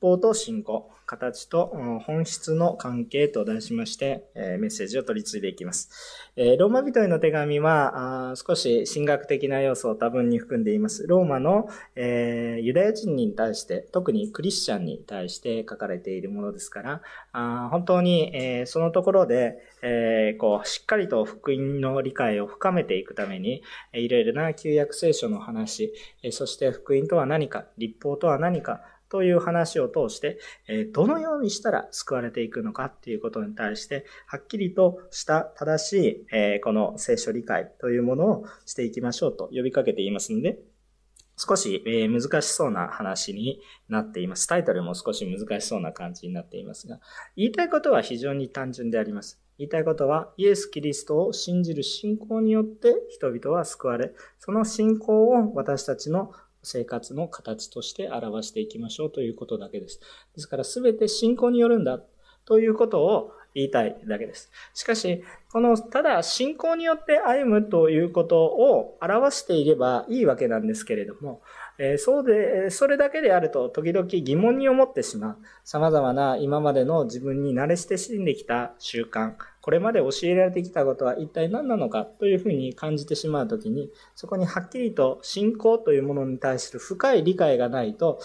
法と信仰、形と本質の関係と題しまして、メッセージを取り継いでいきます。ローマ人への手紙は少し神学的な要素を多分に含んでいます。ローマのユダヤ人に対して、特にクリスチャンに対して書かれているものですから、本当にそのところで、こうしっかりと福音の理解を深めていくために、いろいろな旧約聖書の話、そして福音とは何か、立法とは何か、という話を通して、どのようにしたら救われていくのかっていうことに対して、はっきりとした正しい、この聖書理解というものをしていきましょうと呼びかけていますので、少し難しそうな話になっています。タイトルも少し難しそうな感じになっていますが、言いたいことは非常に単純であります。言いたいことは、イエス・キリストを信じる信仰によって人々は救われ、その信仰を私たちの生活の形として表していきましょうということだけです。ですから全て信仰によるんだということを言いたいだけです。しかし、この、ただ信仰によって歩むということを表していればいいわけなんですけれども、えそうで、それだけであると時々疑問に思ってしまう。様々な今までの自分に慣れ親しんできた習慣、これまで教えられてきたことは一体何なのかというふうに感じてしまうときに、そこにはっきりと信仰というものに対する深い理解がないと、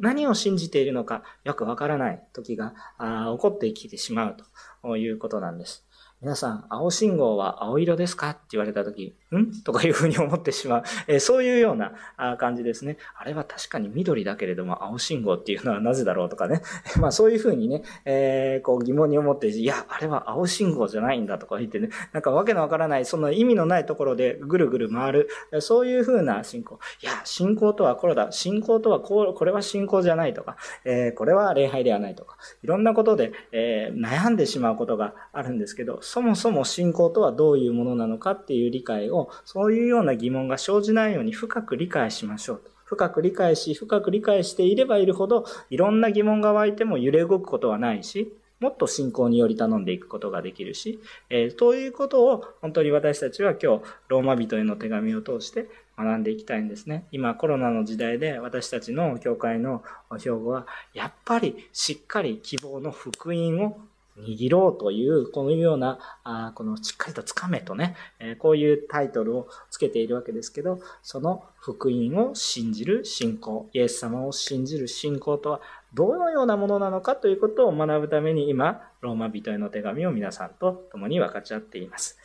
何を信じているのかよくわからない時が起こってきてしまうということなんです。皆さん、青信号は青色ですか？って言われたとき、ん？とかいうふうに思ってしまう。え、そういうような感じですね。あれは確かに緑だけれども、青信号っていうのはなぜだろうとかね。まあそういうふうにね、えー、こう疑問に思って、いや、あれは青信号じゃないんだとか言ってね、なんかわけのわからない、その意味のないところでぐるぐる回る、そういうふうな信仰。いや、信仰とはこれだ。信仰とはこう、これは信仰じゃないとか、えー、これは礼拝ではないとか、いろんなことで、え、悩んでしまうことがあるんですけど、そもそも信仰とはどういうものなのかっていう理解を、そういうような疑問が生じないように深く理解しましょうと。深く理解し、深く理解していればいるほど、いろんな疑問が湧いても揺れ動くことはないし、もっと信仰により頼んでいくことができるし、えー、ということを本当に私たちは今日、ローマ人への手紙を通して学んでいきたいんですね。今コロナの時代で私たちの教会の標語は、やっぱりしっかり希望の福音を握ろうという、このような、あこのしっかりとつかめとね、えこういうタイトルをつけているわけですけど、その福音を信じる信仰、イエス様を信じる信仰とはどのようなものなのかということを学ぶために今、ローマ人への手紙を皆さんと共に分かち合っています。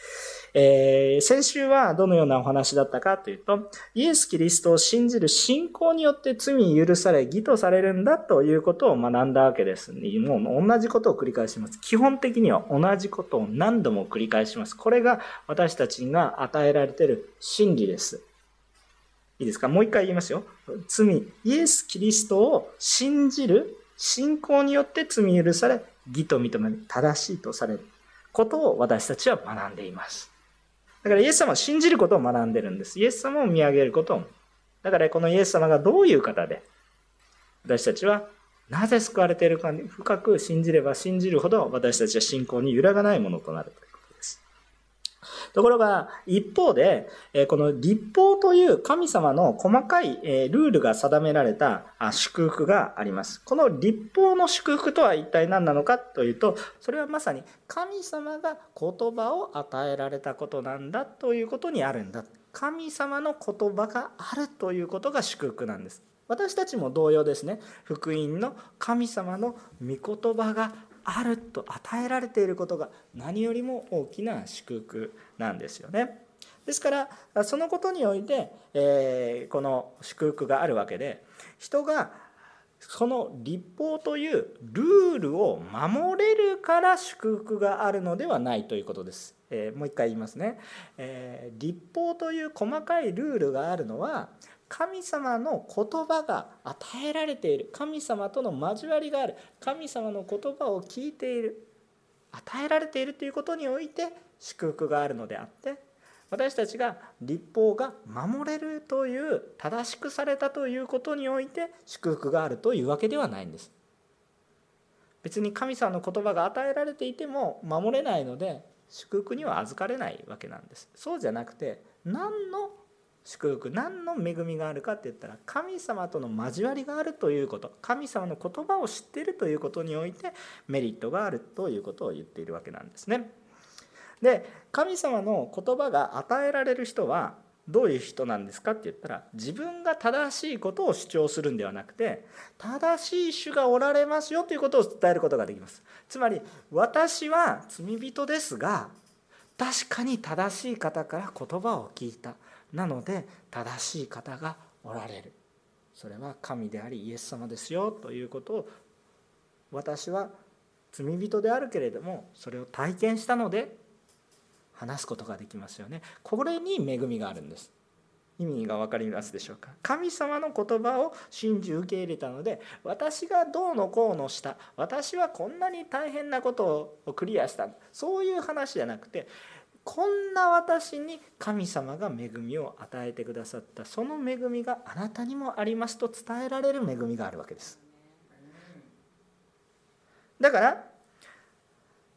えー、先週はどのようなお話だったかというと、イエス・キリストを信じる信仰によって罪に許され、義とされるんだということを学んだわけです。もう同じことを繰り返します。基本的には同じことを何度も繰り返します。これが私たちが与えられている真理です。いいですか？もう一回言いますよ。罪、イエス・キリストを信じる信仰によって罪許され、義と認め、正しいとされることを私たちは学んでいます。だからイエス様を信じることを学んでるんです。イエス様を見上げることを。だからこのイエス様がどういう方で、私たちはなぜ救われているかに深く信じれば信じるほど私たちは信仰に揺らがないものとなるとと。ころが、一方で、この立法という神様の細かいルールが定められた祝福があります。この立法の祝福とは一体何なのかというと、それはまさに神様が言葉を与えられたことなんだということにあるんだ。神様の言葉があるということが祝福なんです。私たちも同様ですね。福音の神様の御言葉があると与えられていることが何よりも大きな祝福なんですよね。ですからそのことにおいて、えー、この祝福があるわけで人がその立法というルールを守れるから祝福があるのではないということです。えー、もう一回言いますね、えー、立法という細かいルールがあるのは神様の言葉が与えられている。神様との交わりがある。神様の言葉を聞いている。与えられているということにおいて祝福があるのであって私たちが立法が守れるという正しくされたということにおいて祝福があるというわけではないんです。別に神様の言葉が与えられていても守れないので祝福には預かれないわけなんです。そうじゃなくて何の祝福。何の恵みがあるかって言ったら神様との交わりがあるということ。神様の言葉を知っているということにおいてメリットがあるということを言っているわけなんですね。で神様の言葉が与えられる人はどういう人なんですかって言ったら自分が正しいことを主張するんではなくて正しい主がおられますよということを伝えることができます。つまり私は罪人ですが確かに正しい方から言葉を聞いた。なので正しい方がおられる。それは神でありイエス様ですよということを私は罪人であるけれどもそれを体験したので話すことができますよね。これに恵みがあるんです。意味が分かりますでしょうか。神様の言葉を信じ受け入れたので私がどうのこうのした私はこんなに大変なことをクリアしたそういう話じゃなくてこんな私に神様が恵みを与えてくださった。その恵みがあなたにもありますと伝えられる恵みがあるわけです。だから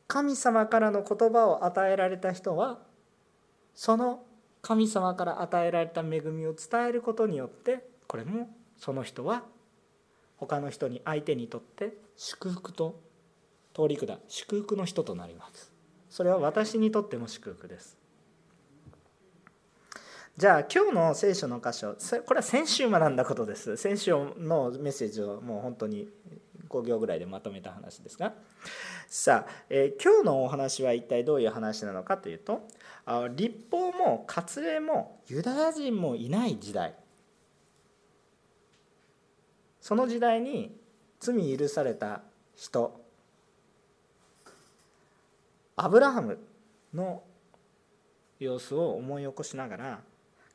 神様からの言葉を与えられた人はその神様から与えられた恵みを伝えることによってこれもその人は他の人に相手にとって祝福と通り下祝福の人となります。それは私にとっても祝福です。じゃあ今日の聖書の箇所これは先週学んだことです。先週のメッセージをもう本当に5行ぐらいでまとめた話ですが。さあ、えー、今日のお話は一体どういう話なのかというとあ立法も割礼もユダヤ人もいない時代。その時代に罪許された人アブラハムの様子を思い起こしながら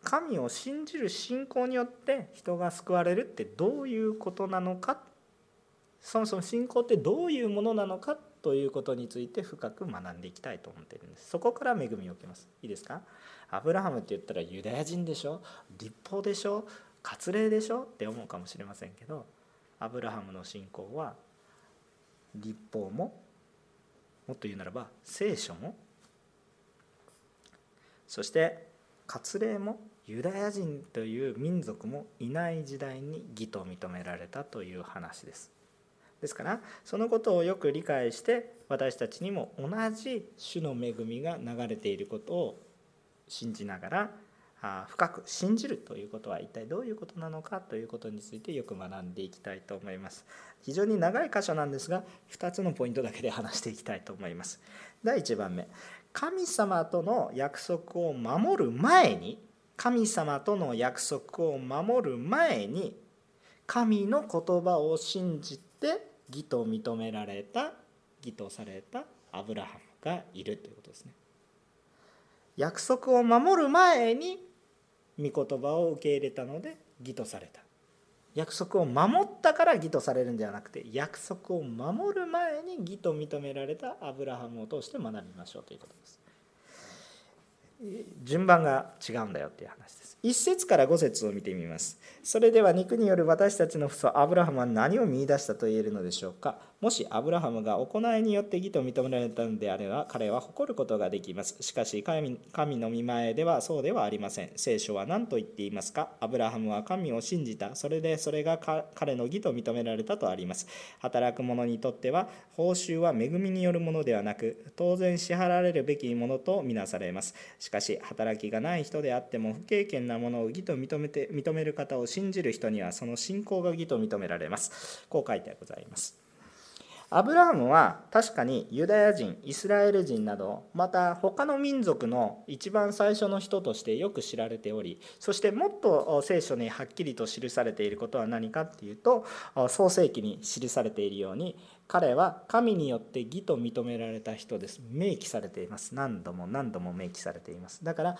神を信じる信仰によって人が救われるってどういうことなのかそもそも信仰ってどういうものなのかということについて深く学んでいきたいと思っているんです。そこから恵みを受けます。いいですか？アブラハムって言ったらユダヤ人でしょ？立法でしょ？割礼でしょ？って思うかもしれませんけどアブラハムの信仰は立法ももっと言うならば聖書もそして割礼もユダヤ人という民族もいない時代に義と認められたという話です。ですからそのことをよく理解して私たちにも同じ主の恵みが流れていることを信じながら深く信じるということは一体どういうことなのかということについてよく学んでいきたいと思います。非常に長い箇所なんですが2つのポイントだけで話していきたいと思います。第1番目。神様との約束を守る前に神様との約束を守る前に神の言葉を信じて義と認められた義とされたアブラハムがいるということですね。約束を守る前に御言葉を受け入れたので義とされた。約束を守ったから義とされるんではなくて約束を守る前に義と認められたアブラハムを通して学びましょうということです。順番が違うんだよっていう話です。1節から5節を見てみます。それでは肉による私たちの父祖アブラハムは何を見いだしたと言えるのでしょうか。もしアブラハムが行いによって義と認められたのであれば彼は誇ることができます。しかし神神の見前ではそうではありません。聖書は何と言っていますか？アブラハムは神を信じた。それでそれが彼の義と認められたとあります。働く者にとっては報酬は恵みによるものではなく当然支払われるべきものとみなされます。しかし働きがない人であっても不経験なものを義と認めて認める方を信じる人にはその信仰が義と認められます。こう書いてございます。アブラハムは確かにユダヤ人イスラエル人などまた他の民族の一番最初の人としてよく知られておりそしてもっと聖書にはっきりと記されていることは何かっていうと創世記に記されているように彼は神によって義と認められた人です。明記されています。何度も何度も明記されています。だから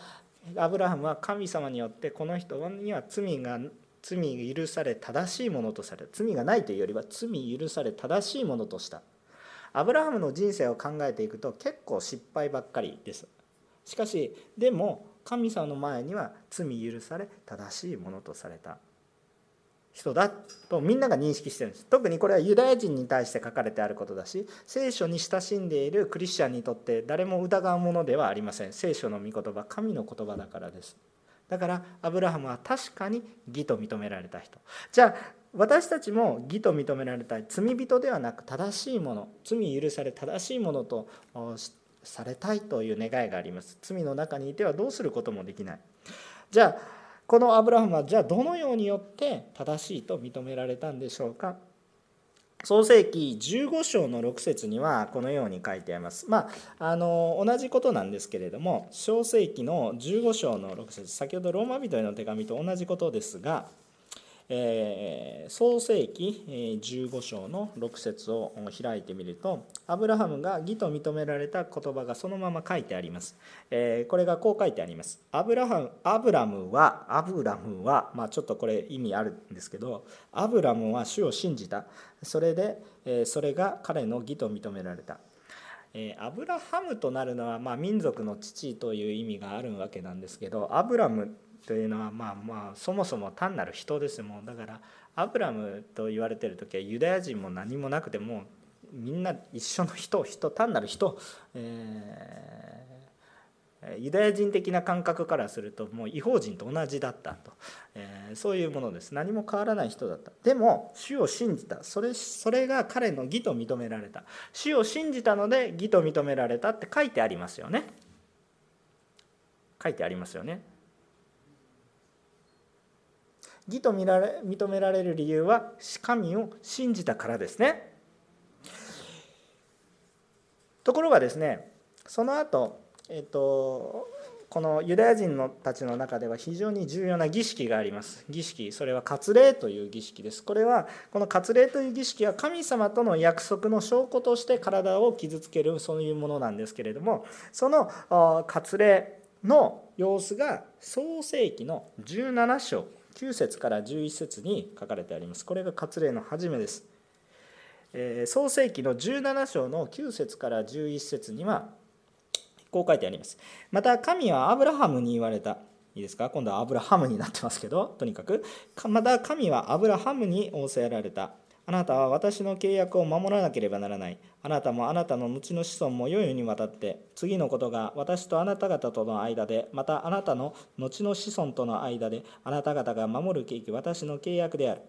アブラハムは神様によってこの人には罪が罪許され正しいものとされ罪がないというよりは罪許され正しいものとした。アブラハムの人生を考えていくと結構失敗ばっかりです。しかしでも神様の前には罪許され正しいものとされた。人だとみんなが認識してるんです。特にこれはユダヤ人に対して書かれてあることだし聖書に親しんでいるクリスチャンにとって誰も疑うものではありません。聖書の御言葉神の言葉だからです。だからアブラハムは確かに義と認められた人。じゃあ私たちも義と認められたい罪人ではなく正しいもの罪許され正しいものとされたいという願いがあります。罪の中にいてはどうすることもできない。じゃあこのアブラハムはじゃあどのようによって正しいと認められたんでしょうか？創世記15章の6節にはこのように書いてあります。まあ、あの同じことなんですけれども創世紀の15章の6節先ほどローマ人への手紙と同じことですが創世記15章の6節を開いてみるとアブラハムが義と認められた言葉がそのまま書いてあります、これがこう書いてあります。アブラハムアブラムはアブラムは、まあ、ちょっとこれ意味あるんですけどアブラムは主を信じた。それで、それが彼の義と認められた。アブラハムとなるのは、ま、民族の父という意味があるわけなんですけどアブラムというのはまあまあそもそも単なる人ですもん。だからアブラムと言われてる時はユダヤ人も何もなくてもみんな一緒の人人単なる人、えー、ユダヤ人的な感覚からするともう違法人と同じだったと、えー、そういうものです。何も変わらない人だった。でも主を信じた。それそれが彼の義と認められた。主を信じたので義と認められたって書いてありますよね。書いてありますよね。義と見られ認められる理由は神を信じたからですね。ところがですねその後、えっとこのユダヤ人のたちの中では非常に重要な儀式があります。儀式それは割礼という儀式です。これはこの割礼という儀式は神様との約束の証拠として体を傷つけるそういうものなんですけれどもその割礼の様子が創世紀の17章9節から11節に書かれてあります。これが割礼の初めです。えー、創世紀の17章の9節から11節にはこう書いてあります。また神はアブラハムに言われた。いいですか？今度はアブラハムになってますけど、とにかく。また神はアブラハムに仰せられた。あなたは私の契約を守らなければならない。あなたもあなたの後の子孫も世々にわたって、次のことが私とあなた方との間で、またあなたの後の子孫との間で、あなた方が守る契機、私の契約である。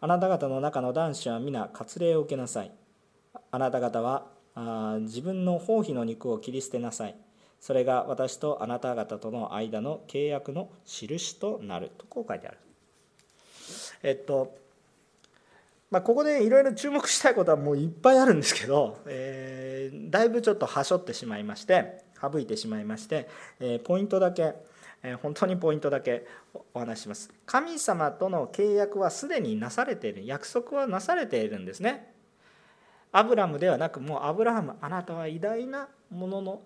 あなた方の中の男子は皆割礼を受けなさい。あなた方はあ自分の包皮の肉を切り捨てなさい。それが私とあなた方との間の契約の印となる。とこう書いてある。えっとまあ、ここでいろいろ注目したいことはもういっぱいあるんですけど、えー、だいぶちょっとはしょってしまいまして省いてしまいまして、えー、ポイントだけ、えー、本当にポイントだけお話します。神様との契約はすでになされている。約束はなされているんですね。アブラムではなくもうアブラハムあなたは偉大なものの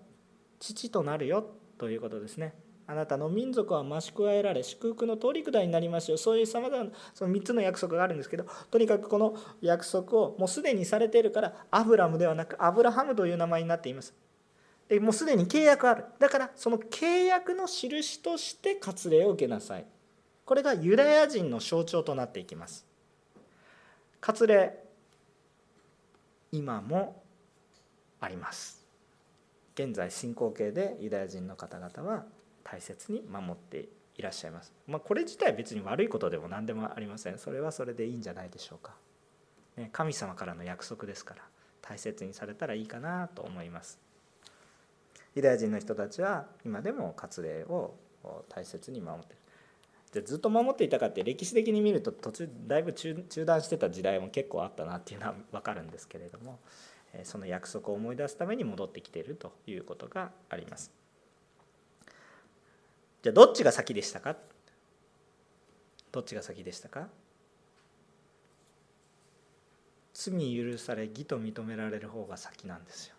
父となるよということですね。あなたの民族は増し加えられ祝福の通り下りになりますよ。そういうさまざまなその3つの約束があるんですけどとにかくこの約束をもうすでにされているからアブラムではなくアブラハムという名前になっています。でもうすでに契約ある。だからその契約の印として割礼を受けなさい。これがユダヤ人の象徴となっていきます。割礼今もあります。現在進行形でユダヤ人の方々は大切に守っていらっしゃいます。まあ、これ自体別に悪いことでも何でもありません。それはそれでいいんじゃないでしょうか。ね、神様からの約束ですから大切にされたらいいかなと思います。ユダヤ人の人たちは今でも割礼を大切に守ってる。でずっと守っていたかって歴史的に見ると途中だいぶ中断してた時代も結構あったなっていうのは分かるんですけれどもその約束を思い出すために戻ってきているということがあります。じゃあどっちが先でしたか？どっちが先でしたか？罪許され義と認められる方が先なんですよ。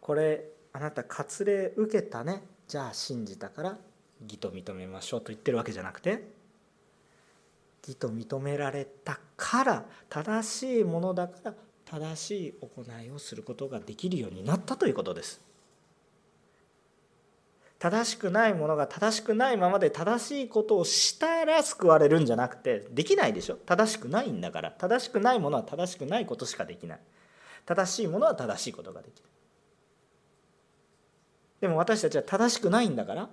これあなた割礼受けたね？じゃあ信じたから義と認めましょうと言ってるわけじゃなくて義と認められたから正しいものだから正しい行いをすることができるようになったということです。正しくないものが正しくないままで正しいことをしたら救われるんじゃなくてできないでしょ。正しくないんだから。正しくないものは正しくないことしかできない。正しいものは正しいことができる。でも私たちは正しくないんだから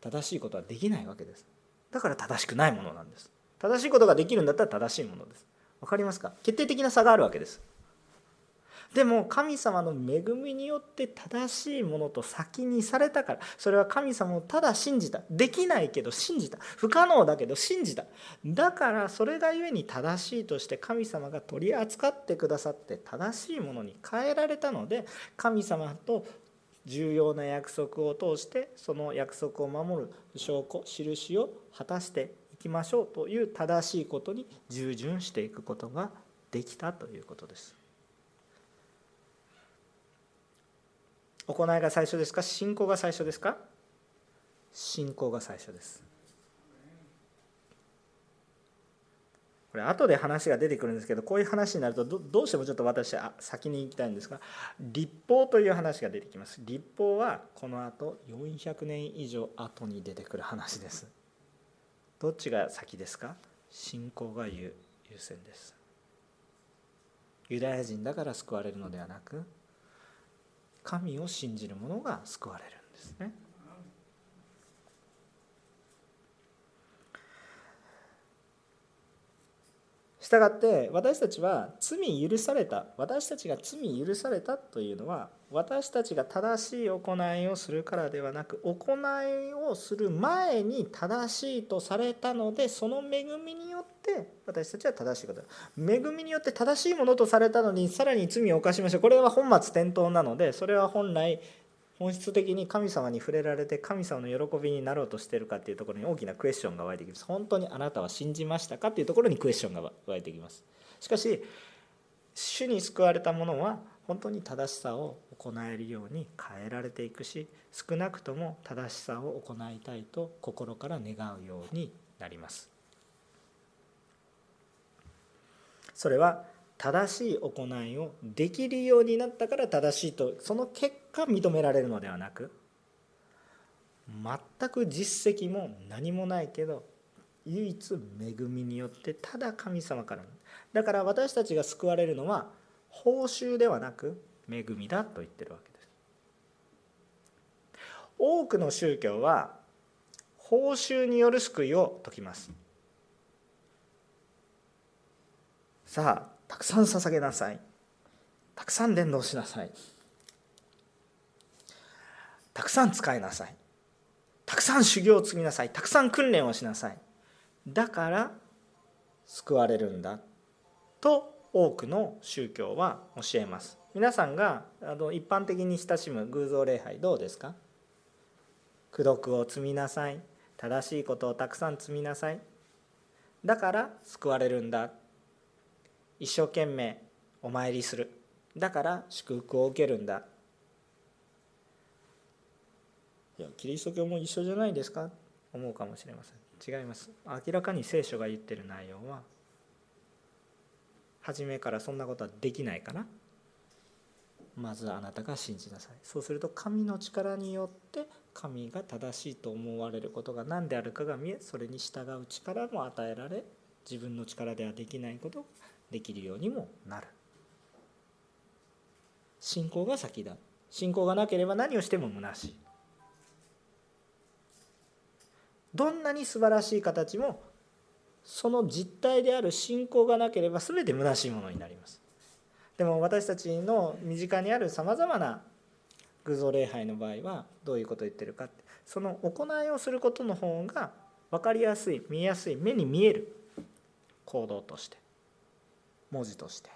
正しいことはできないわけです。だから正しくないものなんです。正しいことができるんだったら正しいものです。わかりますか？決定的な差があるわけです。でも神様の恵みによって正しいものと先にされたからそれは神様をただ信じた。できないけど信じた。不可能だけど信じた。だからそれがゆえに正しいとして神様が取り扱ってくださって正しいものに変えられたので神様と重要な約束を通してその約束を守る証拠印を果たしていきましょうという正しいことに従順していくことができたということです。行いが最初ですか？信仰が最初ですか？信仰が最初です。これ後で話が出てくるんですけどこういう話になるとどうしてもちょっと私は先に行きたいんですが立法という話が出てきます。立法はこの後400年以上後に出てくる話です。どっちが先ですか？信仰が優先です。ユダヤ人だから救われるのではなく神を信じる者が救われるんですね。したがって私たちは罪許された私たちが罪許されたというのは私たちが正しい行いをするからではなく行いをする前に正しいとされたのでその恵みによって私たちは正しいこと恵みによって正しいものとされたのにさらに罪を犯しましたこれは本末転倒なのでそれは本来本質的に神様に触れられて神様の喜びになろうとしてるかっていうところに大きなクエスチョンが湧いてきます。本当にあなたは信じましたか？っていうところにクエスチョンが湧いてきます。しかし主に救われた者は本当に正しさを行えるように変えられていくし少なくとも正しさを行いたいと心から願うようになります。それは正しい行いをできるようになったから正しいとその結果認められるのではなく全く実績も何もないけど唯一恵みによってただ神様からだから私たちが救われるのは報酬ではなく恵みだと言ってるわけです。多くの宗教は報酬による救いを説きます。さあたくさん捧げなさい。たくさん伝道しなさい。たくさん使いなさい。たくさん修行を積みなさい。たくさん訓練をしなさい。だから救われるんだ。と多くの宗教は教えます。皆さんがあの一般的に親しむ偶像礼拝どうですか？功徳を積みなさい。正しいことをたくさん積みなさい。だから救われるんだ。一生懸命お参りする。だから祝福を受けるんだ。いやキリスト教も一緒じゃないですか？思うかもしれません。違います。明らかに聖書が言ってる内容は初めからそんなことはできないからまずあなたが信じなさい。そうすると神の力によって神が正しいと思われることが何であるかが見えそれに従う力も与えられ自分の力ではできないことできるようにもなる。信仰が先だ。信仰がなければ何をしても虚しい。どんなに素晴らしい形もその実態である信仰がなければ全て虚しいものになります。でも私たちの身近にあるさまざまな偶像礼拝の場合はどういうことを言ってるかってその行いをすることの方が分かりやすい見えやすい目に見える行動として。文字として。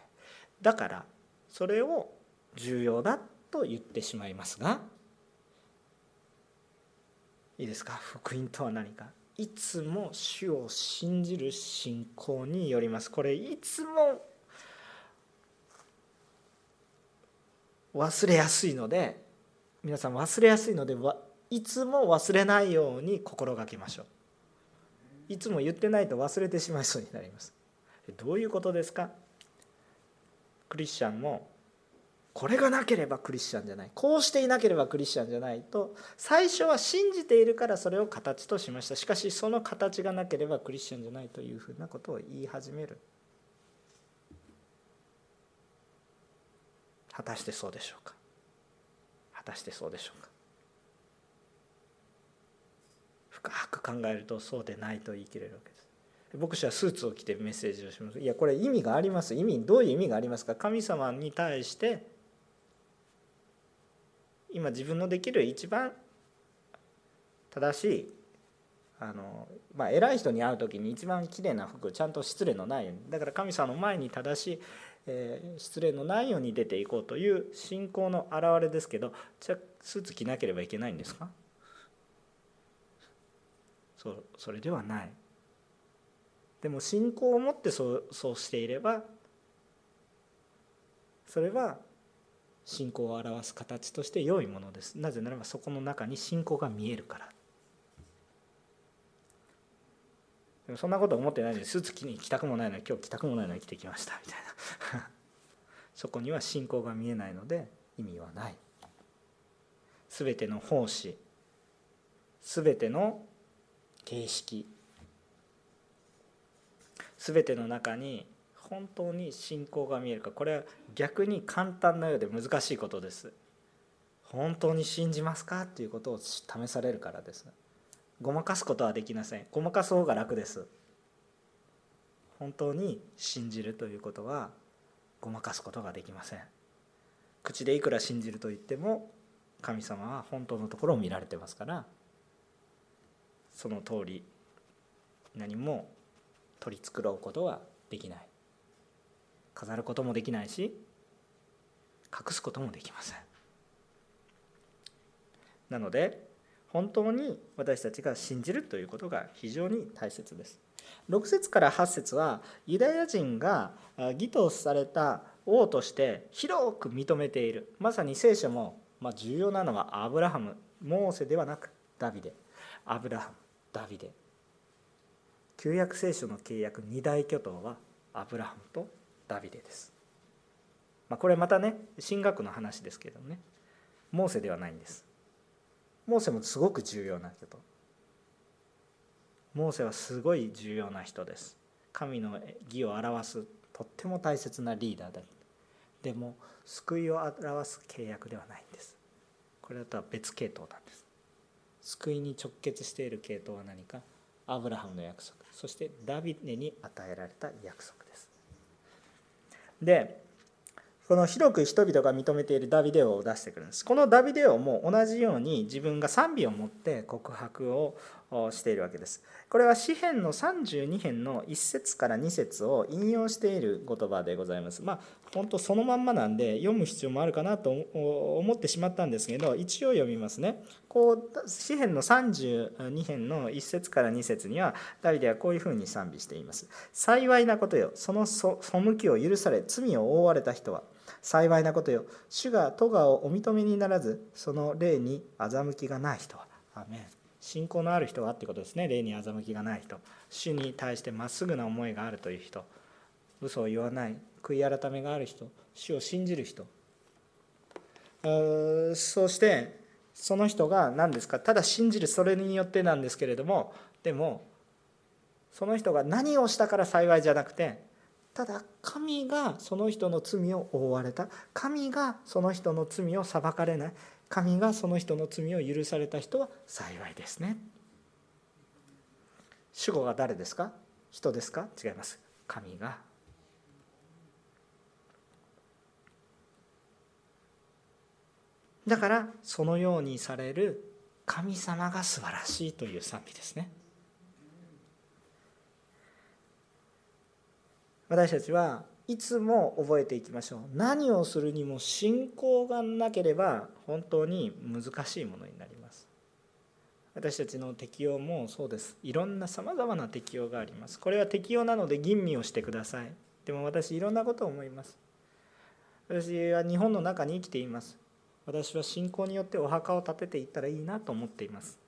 だからそれを重要だと言ってしまいますがいいですか？福音とは何か？いつも主を信じる信仰によります。これいつも忘れやすいので皆さん忘れやすいのでいつも忘れないように心がけましょう。いつも言ってないと忘れてしまいそうになります。どういうことですか？クリスチャンもこれがなければクリスチャンじゃない。こうしていなければクリスチャンじゃないと最初は信じているからそれを形としました。しかしその形がなければクリスチャンじゃないというふうなことを言い始める。果たしてそうでしょうか？果たしてそうでしょうか？深く考えるとそうでないと言い切れるわけ。です牧師はスーツを着てメッセージをします。いやこれ意味があります。意味どういう意味がありますか？神様に対して今自分のできる一番正しいあの、まあ、偉い人に会う時に一番きれいな服ちゃんと失礼のないように。だから神様の前に正しい、えー、失礼のないように出ていこうという信仰の表れですけどじゃスーツ着なければいけないんですか？そうそれではない。でも信仰を持ってそうそうしていればそれは信仰を表す形として良いものです。なぜならばそこの中に信仰が見えるから。でもそんなこと思ってないのにスーツ着に着たくもないのに今日着たくもないのに着てきましたみたいな。そこには信仰が見えないので意味はない。全ての奉仕全ての形式全ての中に本当に信仰が見えるか。これは逆に簡単なようで難しいことです。本当に信じますかっていうことを試されるからです。ごまかすことはできません。ごまかす方が楽です。本当に信じるということはごまかすことができません。口でいくら信じると言っても神様は本当のところを見られてますから。その通り何も取り繕うことはできない。飾ることもできないし隠すこともできません。なので本当に私たちが信じるということが非常に大切です。6節から8節はユダヤ人が義とされた王として広く認めている。まさに聖書も、ま、重要なのはアブラハムモーセではなくダビデ。アブラハムダビデ。旧約聖書の契約二大巨頭はアブラハムとダビデです、まあ、これまたね神学の話ですけどねモーセではないんです。モーセもすごく重要な人。モーセはすごい重要な人です。神の義を表すとっても大切なリーダーだ。でも救いを表す契約ではないんです。これだとは別系統なんです。救いに直結している系統は何か？アブラハムの約束。そしてダビデに与えられた約束です。でこの広く人々が認めているダビデオを出してくるんです。このダビデオも同じように自分が賛美を持って告白をしているわけです。これは詩編の32編の1節から2節を引用している言葉でございます。まあ本当そのまんまなんで読む必要もあるかなと思ってしまったんですけど一応読みますね。こう詩編の32編の1節から2節にはダビデはこういうふうに賛美しています。幸いなことよその背きを許され罪を覆われた人は幸いなことよ主が戸川をお認めにならずその霊に欺きがない人は。アメン。信仰のある人はってことですね。霊に欺きがない人。主に対してまっすぐな思いがあるという人。嘘を言わない。悔い改めがある人。主を信じる人。そしてその人が何ですか？ただ信じるそれによってなんですけれども。でもその人が何をしたから幸いじゃなくてただ神がその人の罪を覆われた。神がその人の罪を裁かれない。神がその人の罪を許された人は幸いですね。主語が誰ですか？人ですか？違います。神が。だからそのようにされる神様が素晴らしいという賛美ですね。私たちはいつも覚えていきましょう。何をするにも信仰がなければ本当に難しいものになります。私たちの適用もそうです。いろんなさまざまな適用があります。これは適用なので吟味をしてください。でも私いろんなことを思います。私は日本の中に生きています。私は信仰によってお墓を建てていったらいいなと思っています。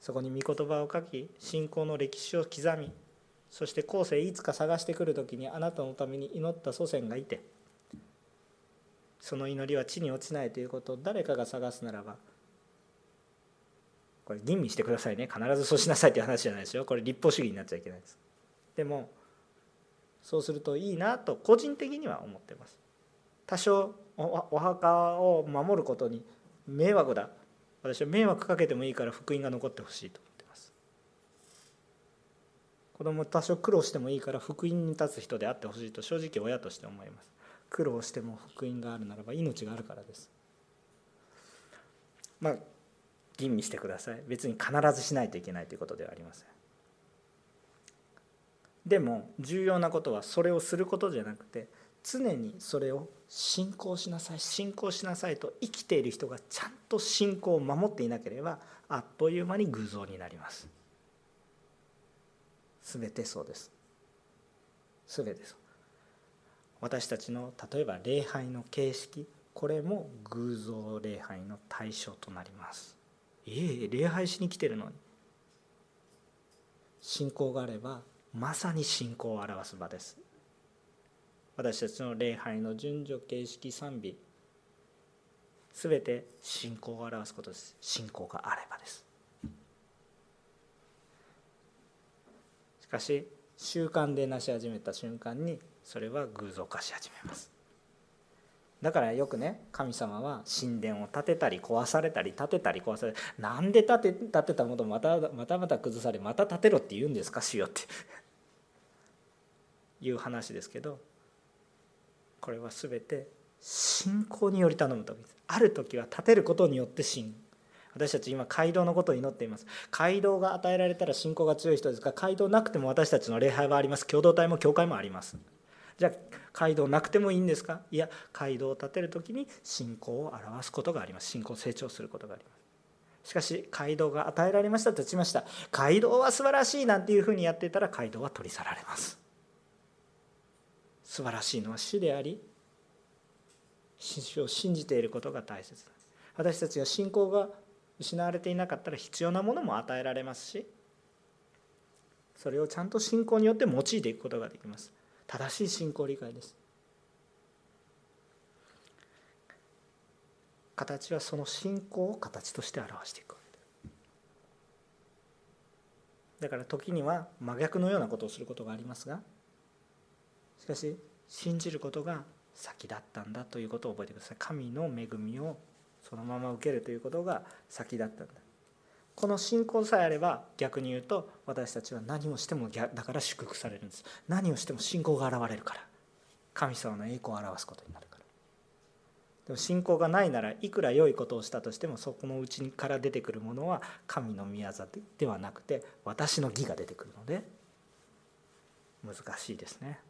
そこに御言葉を書き信仰の歴史を刻みそして後世いつか探してくる時にあなたのために祈った祖先がいてその祈りは地に落ちないということを誰かが探すならばこれ吟味してくださいね。必ずそうしなさいという話じゃないですよ。これ立法主義になっちゃいけないです。でもそうするといいなと個人的には思ってます。多少お墓を守ることに迷惑だ。私は迷惑かけてもいいから福音が残ってほしいと。子供多少苦労してもいいから福音に立つ人であってほしいと正直親として思います。苦労しても福音があるならば命があるからです。まあ吟味してください。別に必ずしないといけないということではありません。でも重要なことはそれをすることじゃなくて常にそれを信仰しなさい。信仰しなさいと生きている人がちゃんと信仰を守っていなければあっという間に偶像になります。全てそうです。全てそう。私たちの例えば礼拝の形式。これも偶像礼拝の対象となります。いえ礼拝しに来てるのに。信仰があればまさに信仰を表す場です。私たちの礼拝の順序形式賛美。すべて信仰を表すことです。信仰があればです。かし習慣でなし始めた瞬間にそれは偶像化し始めます。だからよくね神様は神殿を建てたり壊されたり建てたり壊されなんで建て建てたものまたまたまた崩されまた建てろって言うんですか？主よって。いう話ですけどこれは全て信仰により頼む時です。ある時は立てることによって信。私たち今街道のことを祈っています。街道が与えられたら信仰が強い人ですが街道なくても私たちの礼拝はあります。共同体も教会もあります。じゃあ街道なくてもいいんですか？いや街道を建てる時に信仰を表すことがあります。信仰成長することがあります。しかし街道が与えられましたとしました街道は素晴らしいなんていうふうにやっていたら街道は取り去られます。素晴らしいのは主であり主を信じていることが大切。私たちが信仰が失われていなかったら必要なものも与えられますしそれをちゃんと信仰によって用いていくことができます。正しい信仰理解です。形はその信仰を形として表していくだから時には真逆のようなことをすることがありますがしかし信じることが先だったんだということを覚えてください。神の恵みをそのまま受けるということが先だったんだ。この信仰さえあれば逆に言うと私たちは何をしてもだから祝福されるんです。何をしても信仰が現れるから。神様の栄光を表すことになるから。でも信仰がないならいくら良いことをしたとしてもそこのうちから出てくるものは神の御業ではなくて私の義が出てくるので難しいですね。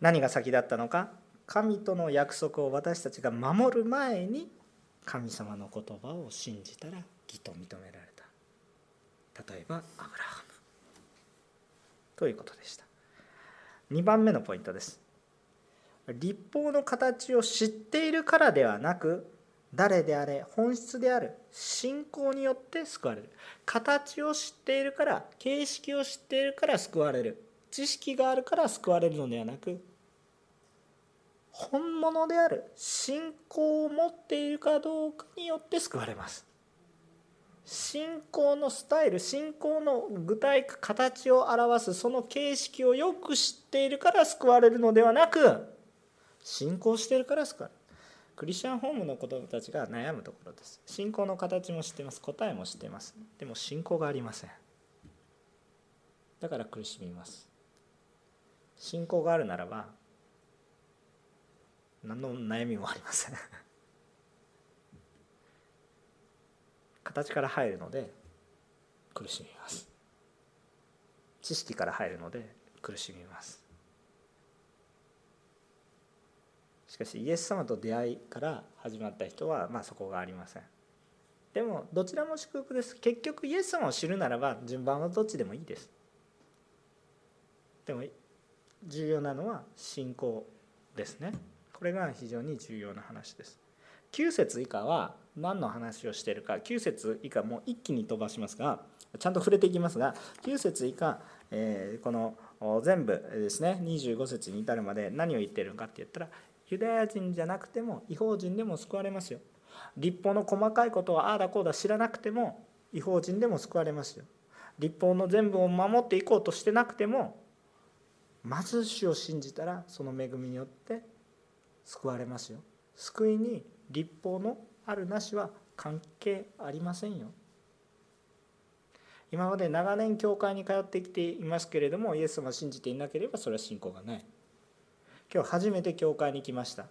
何が先だったのか？神との約束を私たちが守る前に神様の言葉を信じたら義と認められた。例えばアブラハム。ということでした。2番目のポイントです。立法の形を知っているからではなく誰であれ本質である信仰によって救われる。形を知っているから形式を知っているから救われる。知識があるから救われるのではなく本物である信仰を持っているかどうかによって救われます。信仰のスタイル信仰の具体形を表すその形式をよく知っているから救われるのではなく信仰しているから救われる。クリスチャンホームの子供たちが悩むところです。信仰の形も知ってます。答えも知ってます。でも信仰がありません。だから苦しみます。信仰があるならば何の悩みもありません。形から入るので苦しみます。知識から入るので苦しみます。しかしイエス様と出会いから始まった人はまあそこがありません。でもどちらも祝福です。結局イエス様を知るならば順番はどっちでもいいです。でも重要なのは信仰ですね。これが非常に重要な話です。9節以下は何の話をしているか9節以下もう一気に飛ばしますがちゃんと触れていきますが9節以下、えー、この全部ですね25節に至るまで何を言ってるのかって言ったらユダヤ人じゃなくても違法人でも救われますよ。立法の細かいことはああだこうだ知らなくても違法人でも救われますよ。立法の全部を守っていこうとしてなくてもまず主を信じたらその恵みによって救われますよ。救いに立法のあるなしは関係ありませんよ。今まで長年教会に通ってきていますけれどもイエス様を信じていなければそれは信仰がない。今日初めて教会に来ました。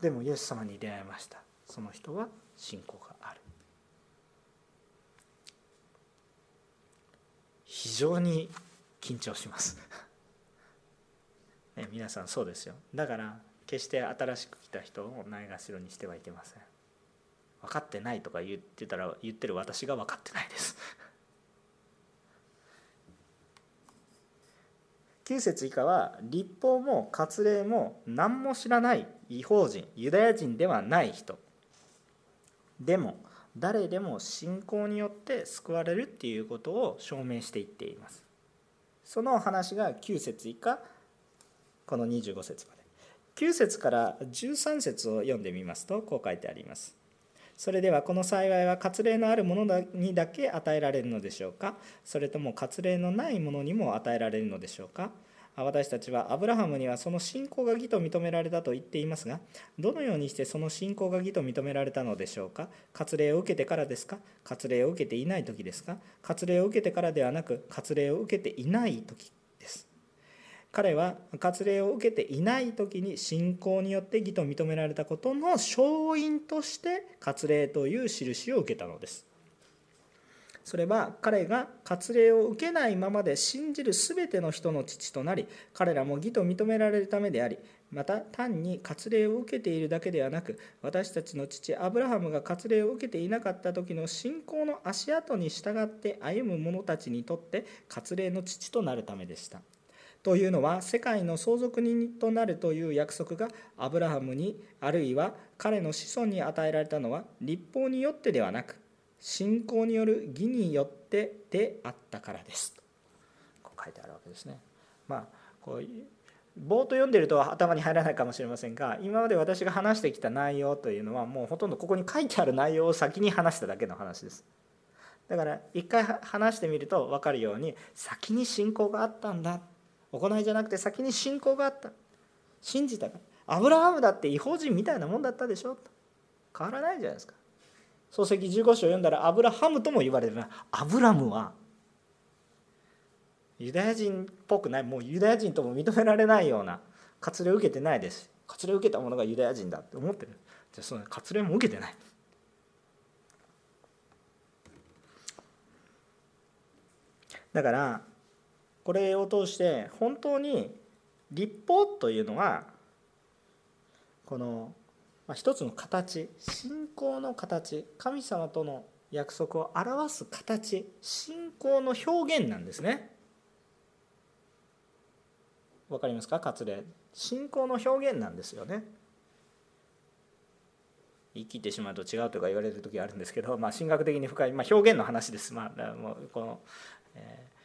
でもイエス様に出会いました。その人は信仰がある。非常に緊張します。ね、皆さんそうですよ。だから決して新しく来た人をないがしろにしてはいけません。分かってないとか言ってたら言ってる私が分かってないです。9節以下は立法も割礼も何も知らない違法人ユダヤ人ではない人。でも誰でも信仰によって救われるっていうことを証明していっています。その話が9節以下この25節まで。9節から13節を読んでみますとこう書いてあります。それではこの幸いは割礼のあるものにだけ与えられるのでしょうか？それとも割礼のないものにも与えられるのでしょうか？私たちはアブラハムにはその信仰が義と認められたと言っていますがどのようにしてその信仰が義と認められたのでしょうか？割礼を受けてからですか？割礼を受けていない時ですか？割礼を受けてからではなく割礼を受けていない時。彼は割礼を受けていない時に信仰によって義と認められたことの勝因として割礼という印を受けたのです。それは彼が割礼を受けないままで信じる全ての人の父となり彼らも義と認められるためでありまた単に割礼を受けているだけではなく私たちの父アブラハムが割礼を受けていなかった時の信仰の足跡に従って歩む者たちにとって割礼の父となるためでした。というのは世界の相続人となるという約束がアブラハムにあるいは彼の子孫に与えられたのは立法によってではなく信仰による義によってであったからですとこう書いてあるわけですね。まあこうぼーっと読んでると頭に入らないかもしれませんが今まで私が話してきた内容というのはもうほとんどここに書いてある内容を先に話しただけの話です。だから一回話してみると分かるように先に信仰があったんだ行いじゃなくて先に信仰があった。信じたか。らアブラハムだって違法人みたいなもんだったでしょ。と変わらないじゃないですか。漱石15章を読んだらアブラハムとも言われる。なアブラムはユダヤ人っぽくない。もうユダヤ人とも認められないような割礼を受けてないです。割礼を受けた者がユダヤ人だって思ってる。じゃあその割礼も受けてない。だからこれを通して本当に立法というのはこの一つの形信仰の形神様との約束を表す形信仰の表現なんですね。わかりますか？割礼信仰の表現なんですよね。言い切ってしまうと違うとか言われる時があるんですけど、まあ、神学的に深い、まあ、表現の話です。まあ、もうこの、えー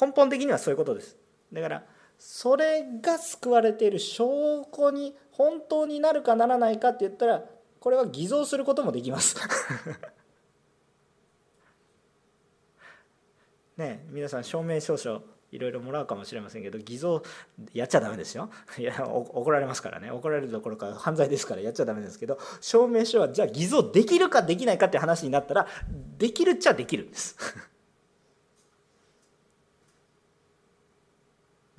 根本的にはそういうことです。だからそれが救われている証拠に本当になるかならないかって言ったらこれは偽造することもできます。ね皆さん証明証書いろいろもらうかもしれませんけど偽造やっちゃダメですよ。いや怒られますからね。怒られるどころか犯罪ですからやっちゃダメですけど証明書はじゃあ偽造できるかできないかって話になったらできるっちゃできるんです。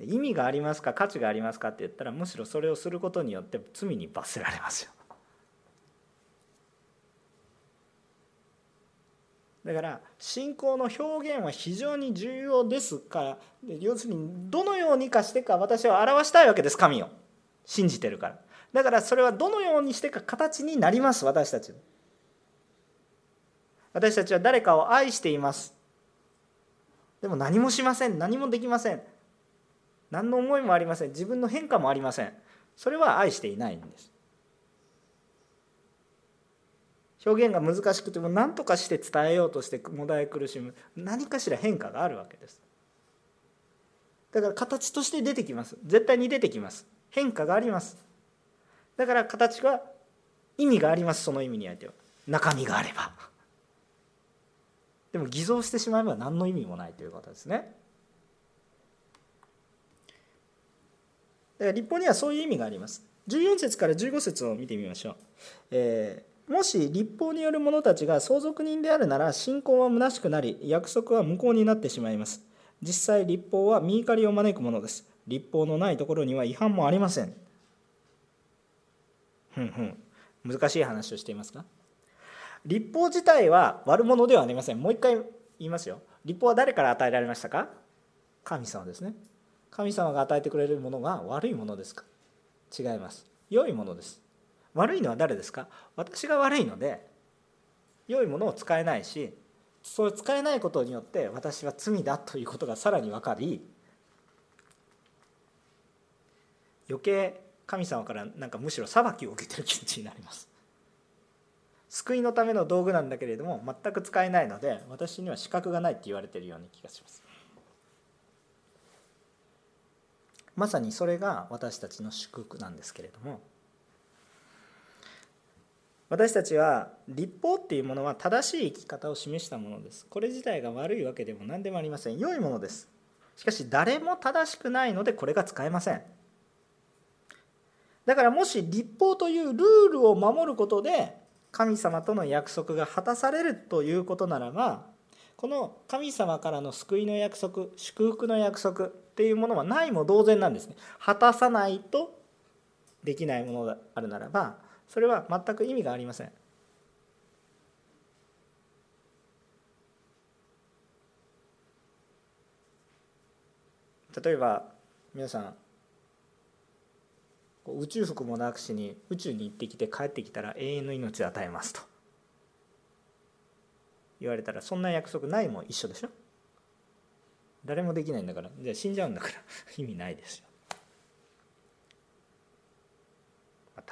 意味がありますか価値がありますかって言ったらむしろそれをすることによって罪に罰せられますよ。だから信仰の表現は非常に重要ですから要するにどのようにかしてか私は表したいわけです神を。信じてるから。だからそれはどのようにしてか形になります私たち。私たちは誰かを愛しています。でも何もしません。何もできません。何の思いもありません。自分の変化もありません。それは愛していないんです。表現が難しくても何とかして伝えようとしてもだえ苦しむ。何かしら変化があるわけです。だから形として出てきます。絶対に出てきます。変化があります。だから形は意味があります。その意味にあいては。中身があれば。でも偽造してしまえば何の意味もないということですねから立法にはそういう意味があります。14節から15節を見てみましょう、えー、もし立法による者たちが相続人であるなら信仰は虚しくなり約束は無効になってしまいます。実際立法は見怒りを招くものです。立法のないところには違反もありません。ふんふん。難しい話をしていますか？立法自体は悪者ではありません。もう一回言いますよ。立法は誰から与えられましたか？神様ですね。神様が与えてくれるものが悪いものですか？違います。良いものです。悪いのは誰ですか？私が悪いので良いものを使えないしそう使えないことによって私は罪だということがさらに分かり余計神様からなんかむしろ裁きを受けてる気持ちになります。救いのための道具なんだけれども全く使えないので私には資格がないって言われてるような気がします。まさにそれが私たちの祝福なんですけれども私たちは立法っていうものは正しい生き方を示したものです。これ自体が悪いわけでも何でもありません。良いものです。しかし誰も正しくないのでこれが使えません。だからもし立法というルールを守ることで神様との約束が果たされるということならばこの神様からの救いの約束祝福の約束っていうものはないも同然なんですね。果たさないとできないものがあるならばそれは全く意味がありません。例えば皆さん宇宙服もなくしに宇宙に行ってきて帰ってきたら永遠の命を与えますと。言われたらそんな約束ないも一緒でしょ？誰もできないんだから。じゃあ死んじゃうんだから。意味ないですよ。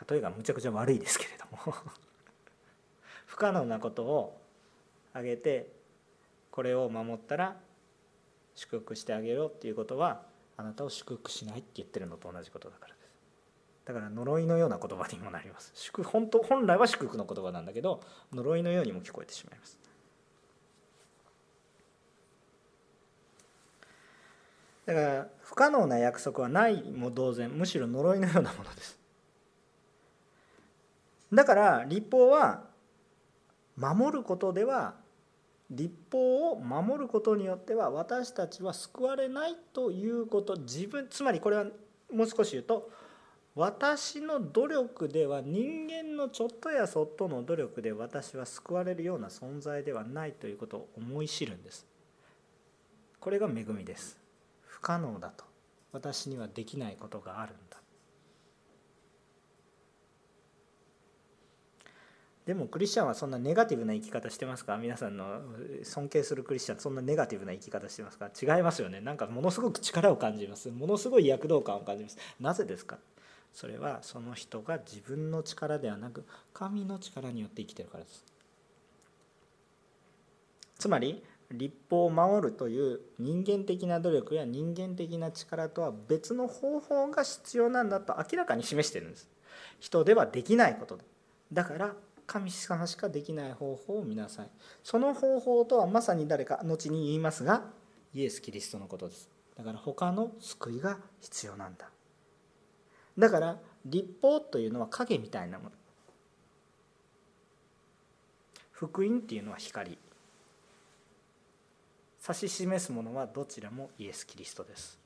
例えがむちゃくちゃ悪いですけれども。不可能なことを挙げてこれを守ったら祝福してあげようっていうことはあなたを祝福しないって言ってるのと同じことだからです。だから呪いのような言葉にもなります。祝本当本来は祝福の言葉なんだけど呪いのようにも聞こえてしまいます。だから不可能な約束はないも同然むしろ呪いのようなものです。だから立法は守ることでは立法を守ることによっては私たちは救われないということ自分つまりこれはもう少し言うと私の努力では人間のちょっとやそっとの努力で私は救われるような存在ではないということを思い知るんです。これが恵みです。可能だと。私にはできないことがあるんだ。でもクリスチャンはそんなネガティブな生き方してますか？皆さんの尊敬するクリスチャンそんなネガティブな生き方してますか？違いますよね。なんかものすごく力を感じます。ものすごい躍動感を感じます。なぜですか？それはその人が自分の力ではなく神の力によって生きてるからです。つまり立法を守るという人間的な努力や人間的な力とは別の方法が必要なんだと明らかに示してるんです。人ではできないこと。だから神様しかできない方法を見なさい。その方法とはまさに誰か後に言いますがイエス・キリストのことです。だから他の救いが必要なんだ。だから立法というのは影みたいなもの。福音っていうのは光。指し示すものはどちらもイエス・キリストです。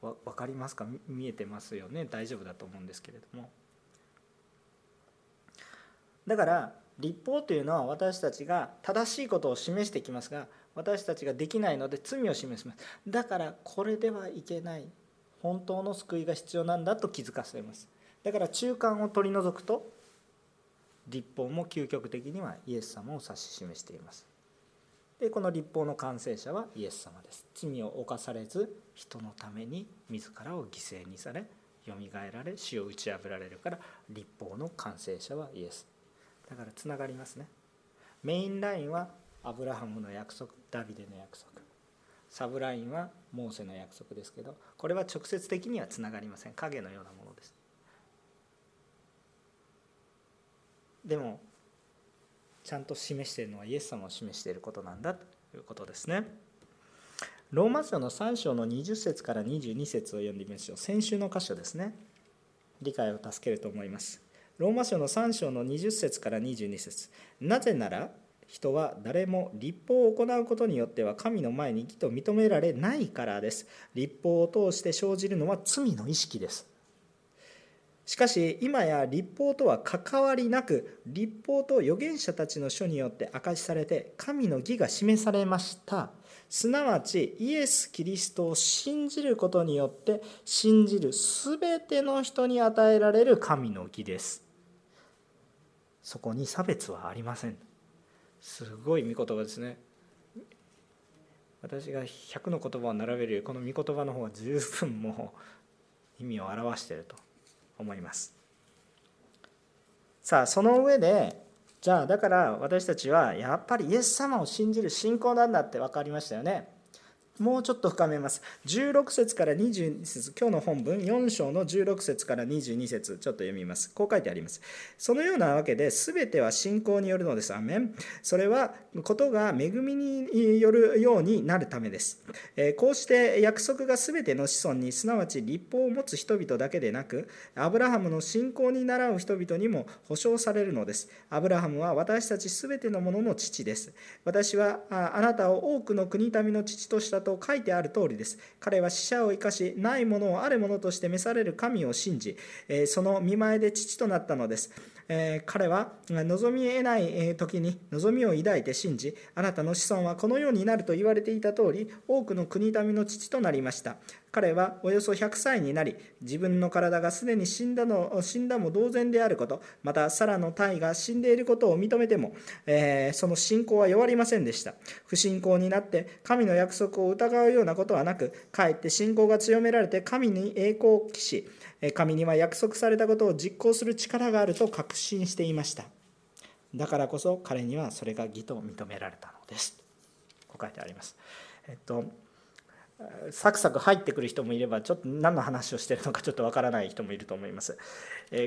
わ分かりますか？見えてますよね？大丈夫だと思うんですけれども。だから立法というのは私たちが正しいことを示してきますが私たちができないので罪を示します。だからこれではいけない。本当の救いが必要なんだと気づかせます。だから中間を取り除くと立法も究極的にはイエス様を指し示しています。でこの立法の完成者はイエス様です。罪を犯されず人のために自らを犠牲にされよみがえられ死を打ち破られるから立法の完成者はイエス。だからつながりますね。メインラインはアブラハムの約束ダビデの約束。サブラインはモーセの約束ですけどこれは直接的にはつながりません。影のようなもの。でもちゃんと示しているのはイエス様を示していることなんだということですね。ローマ書の3章の20節から22節を読んでみましょう。先週の箇所ですね。理解を助けると思います。ローマ書の3章の20節から22節。なぜなら人は誰も立法を行うことによっては神の前に義と認められないからです。立法を通して生じるのは罪の意識です。しかし今や立法とは関わりなく立法と預言者たちの書によって明かしされて神の義が示されました。すなわちイエス・キリストを信じることによって信じるすべての人に与えられる神の義です。そこに差別はありません。すごい御言葉ですね。私が100の言葉を並べるよりこの御言葉の方が十分もう意味を表していると。思います。さあその上でじゃあだから私たちはやっぱりイエス様を信じる信仰なんだって分かりましたよね。もうちょっと深めます。16節から22節今日の本文4章の16節から22節ちょっと読みます。こう書いてあります。そのようなわけで、全ては信仰によるのです。アメン。それは、ことが恵みによるようになるためです。えこうして約束が全ての子孫に、すなわち立法を持つ人々だけでなく、アブラハムの信仰に倣う人々にも保証されるのです。アブラハムは私たち全てのものの父です。私はあなたを多くの国民の父としたとと書いてある通りです。彼は死者を生かし、ないものをあるものとして召される神を信じ、その見前で父となったのです。彼は望み得ない時に望みを抱いて信じ、あなたの子孫はこのようになると言われていた通り、多くの国民の父となりました。彼はおよそ100歳になり、自分の体がすでに死んだの死んだも同然であること、またサラの体が死んでいることを認めても、えー、その信仰は弱りませんでした。不信仰になって神の約束を疑うようなことはなく、かえって信仰が強められて神に栄光を期し、神には約束されたことを実行する力があると確信していました。だからこそ彼にはそれが義と認められたのです。こう書いてあります。えっとサクサク入ってくる人もいればちょっと何の話をしてるのかちょっとわからない人もいると思います。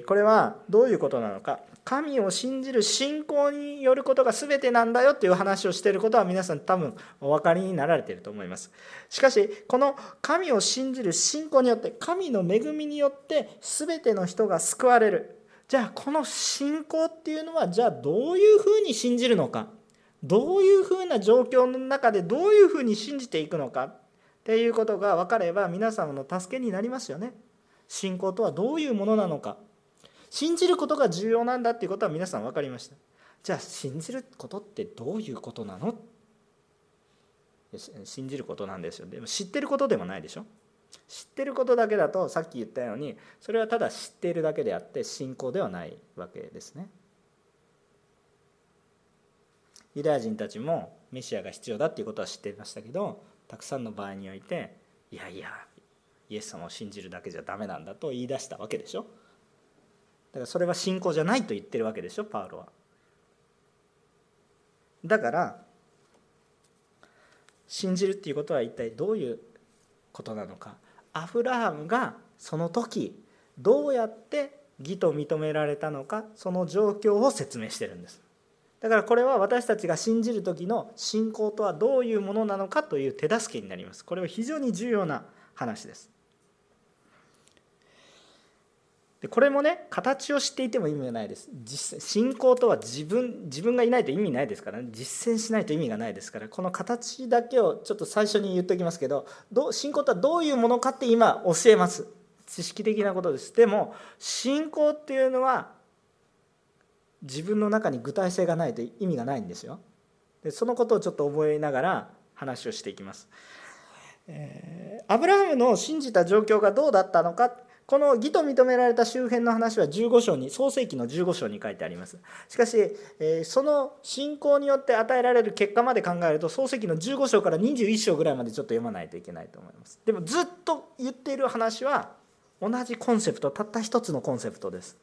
これはどういうことなのか神を信じる信仰によることが全てなんだよっていう話をしていることは皆さん多分お分かりになられていると思います。しかしこの神を信じる信仰によって神の恵みによって全ての人が救われる。じゃあこの信仰っていうのはじゃあどういうふうに信じるのかどういうふうな状況の中でどういうふうに信じていくのかっていうことが分かれば皆様の助けになりますよね。信仰とはどういうものなのか。信じることが重要なんだっていうことは皆さん分かりました。じゃあ信じることってどういうことなの？信じることなんですよ。でも知ってることでもないでしょ。知ってることだけだとさっき言ったようにそれはただ知っているだけであって信仰ではないわけですね。ユダヤ人たちもメシアが必要だっていうことは知っていましたけどたくさんの場合においていやいやイエス様を信じるだけじゃダメなんだと言い出したわけでしょ。だからそれは信仰じゃないと言ってるわけでしょパウロは。だから信じるっていうことは一体どういうことなのか。アブラハムがその時どうやって義と認められたのかその状況を説明してるんです。だからこれは私たちが信じる時の信仰とはどういうものなのかという手助けになります。これは非常に重要な話です。でこれもね形を知っていても意味がないです実信仰とは自分自分がいないと意味ないですからね実践しないと意味がないですからこの形だけをちょっと最初に言っておきますけどど信仰とはどういうものかって今教えます知識的なことですでも信仰っていうのは自分の中に具体性がないと意味がないんですよ。でそのことをちょっと覚えながら話をしていきます、えー、アブラハムの信じた状況がどうだったのか。この義と認められた周辺の話は15章に創世紀の15章に書いてあります。しかし、えー、その信仰によって与えられる結果まで考えると創世紀の15章から21章ぐらいまでちょっと読まないといけないと思います。でもずっと言っている話は同じコンセプトたった一つのコンセプトです。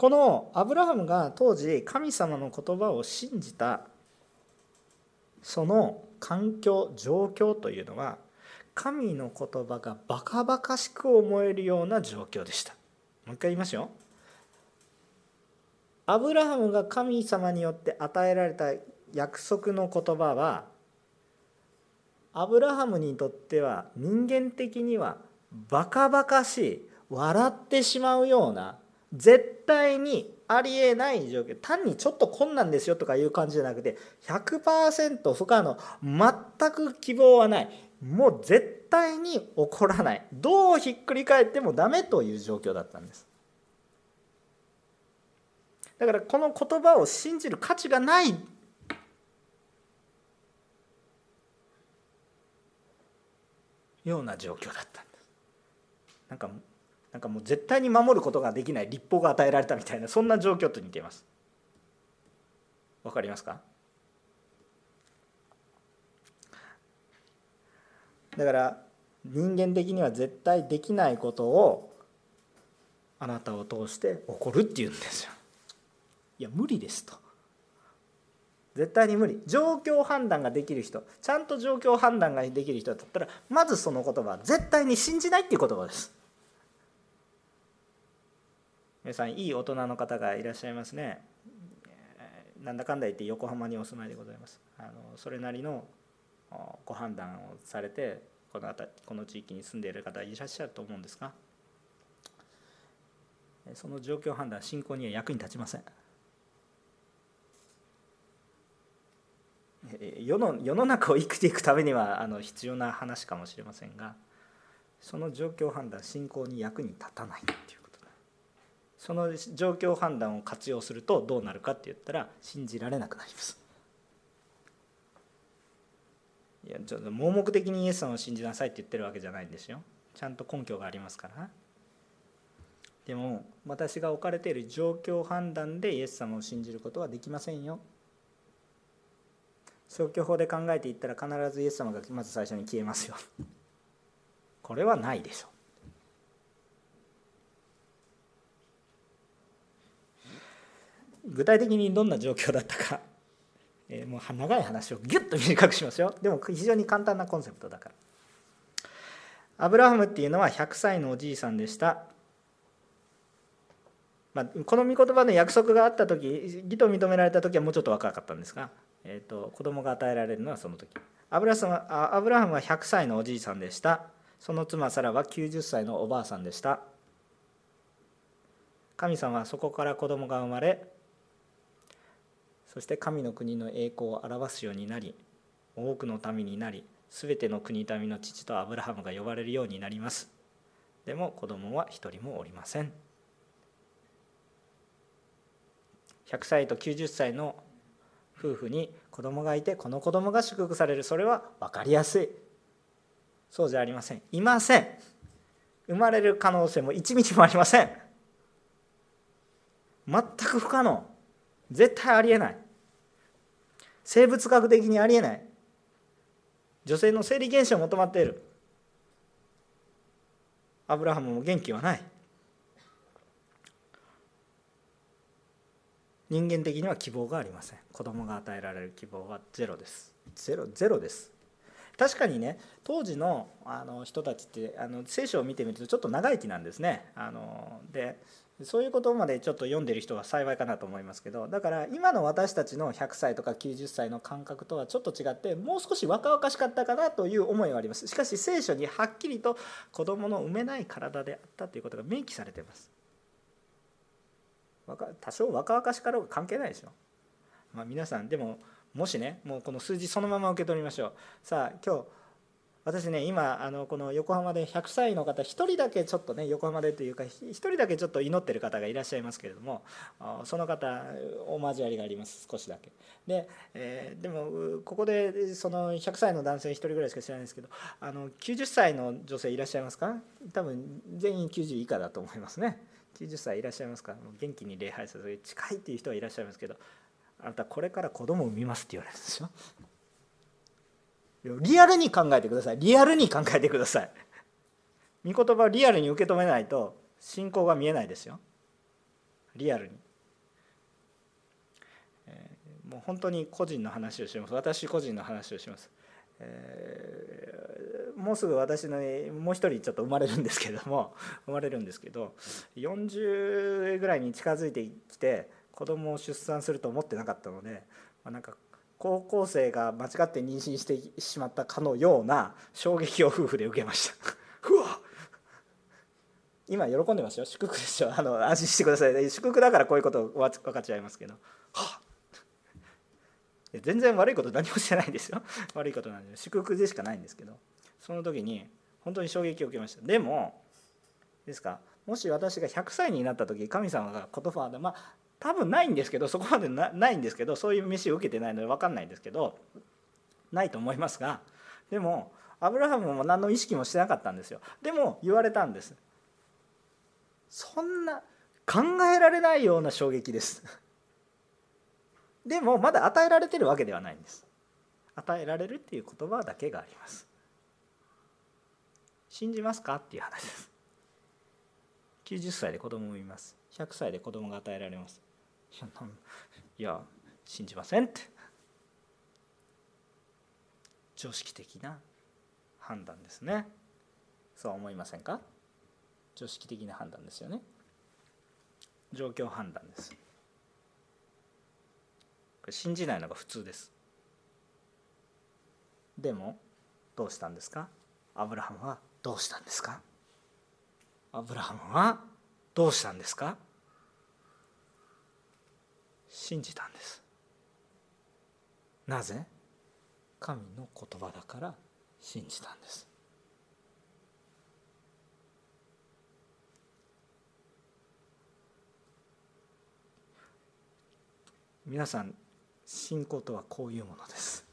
このアブラハムが当時神様の言葉を信じたその環境状況というのは神の言葉がバカバカしく思えるような状況でした。もう一回言いますよ。アブラハムが神様によって与えられた約束の言葉はアブラハムにとっては人間的にはバカバカしい笑ってしまうような絶対にありえない状況単にちょっと困難ですよとかいう感じじゃなくて100%不可能全く希望はない。もう絶対に起こらない。どうひっくり返ってもダメという状況だったんです。だからこの言葉を信じる価値がない。ような状況だったんです。なんかなんかもう絶対に守ることができない立法が与えられたみたいなそんな状況と似ています。わかりますか？だから人間的には絶対できないことをあなたを通して起こるっていうんですよ。いや無理ですと。絶対に無理。状況判断ができる人ちゃんと状況判断ができる人だったらまずその言葉は絶対に信じないっていう言葉です。皆さんいい大人の方がいらっしゃいますね。なんだかんだ言って横浜にお住まいでございます。あのそれなりのご判断をされてこのこの地域に住んでいる方いらっしゃると思うんですがその状況判断信仰には役に立ちません。世の世の中を生きていくためにはあの必要な話かもしれませんがその状況判断信仰に役に立たないっていう。その状況判断を活用するとどうなるかって言ったら信じられなくなります。いやちょっと盲目的にイエス様を信じなさいって言ってるわけじゃないんですよ。ちゃんと根拠がありますから。でも私が置かれている状況判断でイエス様を信じることはできませんよ。消去法で考えていったら必ずイエス様がまず最初に消えますよ。これはないでしょ。う具体的にどんな状況だったか、えー、もう長い話をギュッと短くしますよ。でも非常に簡単なコンセプトだから。アブラハムっていうのは100歳のおじいさんでした、まあ、この御言葉の約束があった時義と認められた時はもうちょっと若かったんですが、えーと、子供が与えられるのはその時。アブラアブラハムは100歳のおじいさんでした。その妻サラは90歳のおばあさんでした。神様はそこから子供が生まれそして神の国の栄光を表すようになり多くの民になり全ての国民の父とアブラハムが呼ばれるようになります。でも子供は一人もおりません。100歳と90歳の夫婦に子供がいてこの子供が祝福される。それは分かりやすい。そうじゃありません。いません。生まれる可能性も1ミリもありません。全く不可能。絶対ありえない。生物学的にありえない。女性の生理現象を求まっている。アブラハムも元気はない。人間的には希望がありません。子供が与えられる希望はゼロです。ゼロゼロです。確かにね当時のあの人たちってあの聖書を見てみるとちょっと長生きなんですね。あのでそういうことまでちょっと読んでる人は幸いかなと思いますけどだから今の私たちの100歳とか90歳の感覚とはちょっと違ってもう少し若々しかったかなという思いはあります。しかし聖書にはっきりと子供の産めない体であったということが明記されています。多少若々しかろうが関係ないでしょ、まあ、皆さんでももしねもうこの数字そのまま受け取りましょう。さあ今日私ね今あのこの横浜で100歳の方1人だけちょっとね横浜でというか1人だけちょっと祈ってる方がいらっしゃいますけれどもその方お交わりがあります少しだけ。で,、えー、でもここでその100歳の男性1人ぐらいしか知らないですけどあの90歳の女性いらっしゃいますか？多分全員90以下だと思いますね。90歳いらっしゃいますか？元気に礼拝する近いっていう人はいらっしゃいますけどあなたこれから子供を産みますって言われるですよ。リアルに考えてください。リアルに考えてください。御言葉をリアルに受け止めないと信仰が見えないですよ。リアルに、えー、もう本当に個人の話をします。私個人の話をします、えー、もうすぐ私のもう一人ちょっと生まれるんですけども生まれるんですけど40ぐらいに近づいてきて子供を出産すると思ってなかったので、まあ、なんか高校生が間違って妊娠してしまったかのような衝撃を夫婦で受けました。うわ。今喜んでますよ。祝福でしょあの安心してください。祝福だからこういうこと分かっちゃいますけど。は全然悪いこと何もしてないんですよ。悪いことなんで。祝福でしかないんですけど。その時に本当に衝撃を受けました。でもですか？もし私が100歳になった時神様が言葉でまあ多分ないんですけどそこまでないんですけどそういう飯を受けてないので分かんないんですけどないと思いますがでもアブラハムも何の意識もしてなかったんですよ。でも言われたんです。そんな考えられないような衝撃です。でもまだ与えられてるわけではないんです。与えられるっていう言葉だけがあります。信じますかっていう話です。90歳で子供を産みます。100歳で子供が与えられます。いや信じませんって。常識的な判断ですね。そう思いませんか？常識的な判断ですよね。状況判断です。信じないのが普通です。でもどうしたんですか？アブラハムはどうしたんですか？アブラハムはどうしたんですか？信じたんです。なぜ？神の言葉だから信じたんです。皆さん信仰とはこういうものです。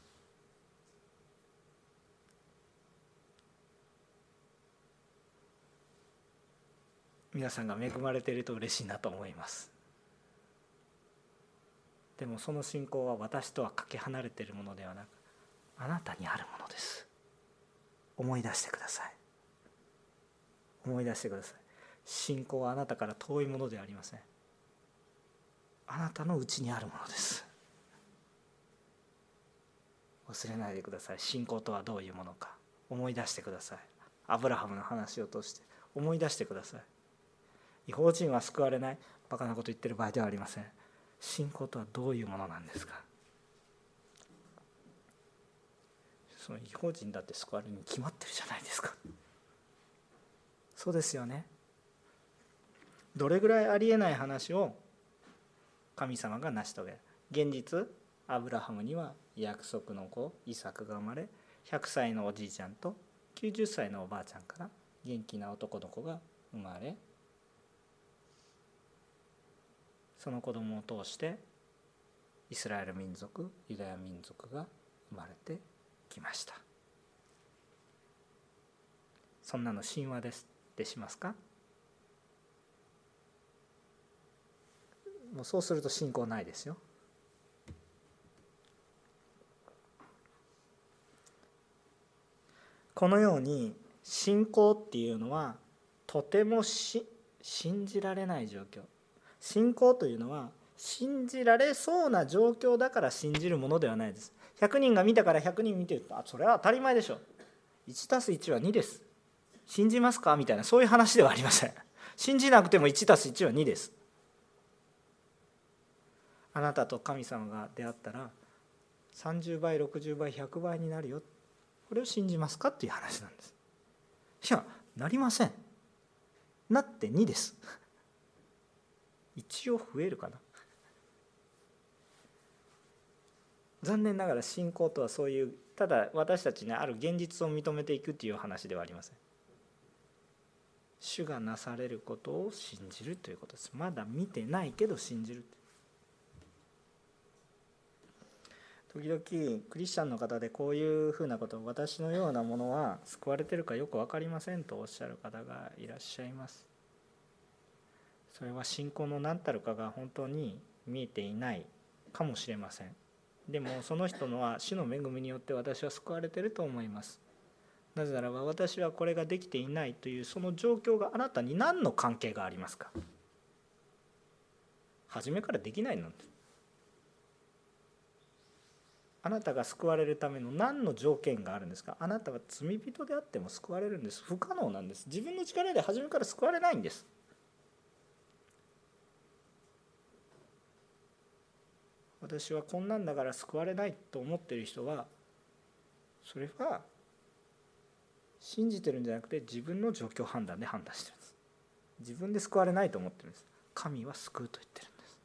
皆さんが恵まれていると嬉しいなと思います。でもその信仰は私とはかけ離れているものではなくあなたにあるものです。思い出してください。思い出してください。信仰はあなたから遠いものではありません。あなたのうちにあるものです。忘れないでください。信仰とはどういうものか。思い出してください。アブラハムの話を通して。思い出してください。違法人は救われない。バカなこと言ってる場合ではありません。信仰とはどういうものなんですか？その違法人だって救われるに決まってるじゃないですか。そうですよね。どれぐらいありえない話を神様が成し遂げる？現実アブラハムには約束の子イサクが生まれ100歳のおじいちゃんと90歳のおばあちゃんから元気な男の子が生まれその子供を通してイスラエル民族ユダヤ民族が生まれてきました。そんなの神話です。ってしますか？もうそうすると信仰ないですよ。このように信仰っていうのはとてもし信じられない状況。信仰というのは信じられそうな状況だから信じるものではないです。100人が見たから100人見てるとあそれは当たり前でしょ。1たす1は2です。信じますか？みたいな。そういう話ではありません。信じなくても1たす1は2です。あなたと神様が出会ったら30倍60倍100倍になるよ。これを信じますか？っていう話なんです。いやなりません。なって2です。一応増えるかな。残念ながら信仰とはそういうただ私たちにある現実を認めていくっていう話ではありません。主がなされることを信じるということです。まだ見てないけど信じる時々クリスチャンの方でこういうふうなことを私のようなものは救われてるかよく分かりませんとおっしゃる方がいらっしゃいます。それは信仰の何たるかが本当に見えていないかもしれません。でもその人のは主の恵みによって私は救われてると思います。なぜならば私はこれができていないというその状況があなたに何の関係がありますか。初めからできないのあなたが救われるための何の条件があるんですか。あなたは罪人であっても救われるんです。不可能なんです。自分の力で初めから救われないんです。私はこんなんだから救われないと思ってる人はそれは信じてるんじゃなくて自分の状況判断で判断してるんです。自分で救われないと思ってるんです。神は救うと言ってるんです。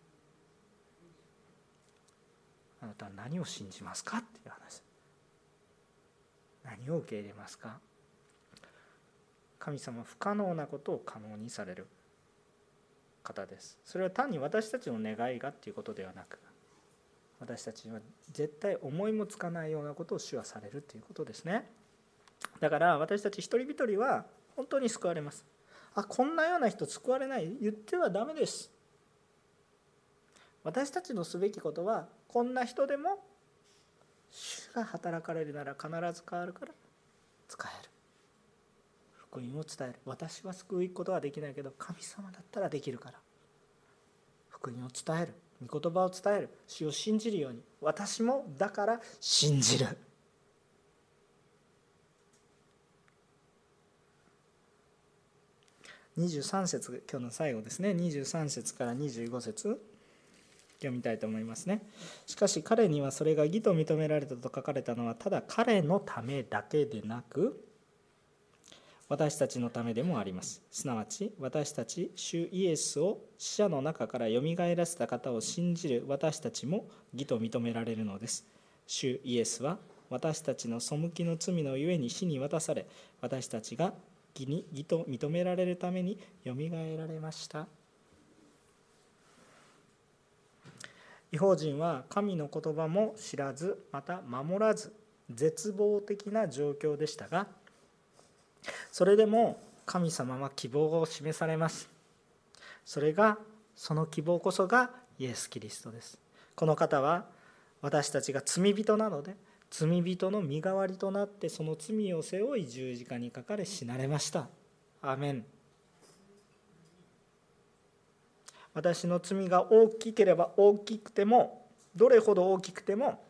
あなたは何を信じますかっていう話。何を受け入れますか。神様不可能なことを可能にされる方です。それは単に私たちの願いがっていうことではなく私たちは絶対思いもつかないようなことを主はされるということですね。だから私たち一人一人は本当に救われます。あこんなような人救われない。言ってはダメです。私たちのすべきことはこんな人でも主が働かれるなら必ず変わるから使える。福音を伝える。私は救うことはできないけど神様だったらできるから福音を伝える。御言葉を伝える。主を信じるように。私もだから信じる。23節今日の最後ですね。23節から25節。読みたいと思いますね。しかし彼にはそれが義と認められたと書かれたのはただ彼のためだけでなく私たちのためでもあります。すなわち私たち主イエスを死者の中からよみがえらせた方を信じる私たちも義と認められるのです。主イエスは私たちの背きの罪のゆえに死に渡され私たちが義に義と認められるためによみがえられました。違法人は神の言葉も知らずまた守らず絶望的な状況でしたがそれでも神様は希望を示されます。それがその希望こそがイエス・キリストです。この方は私たちが罪人なので罪人の身代わりとなってその罪を背負い十字架にかかれ死なれました。アメン。私の罪が大きければ大きくてもどれほど大きくても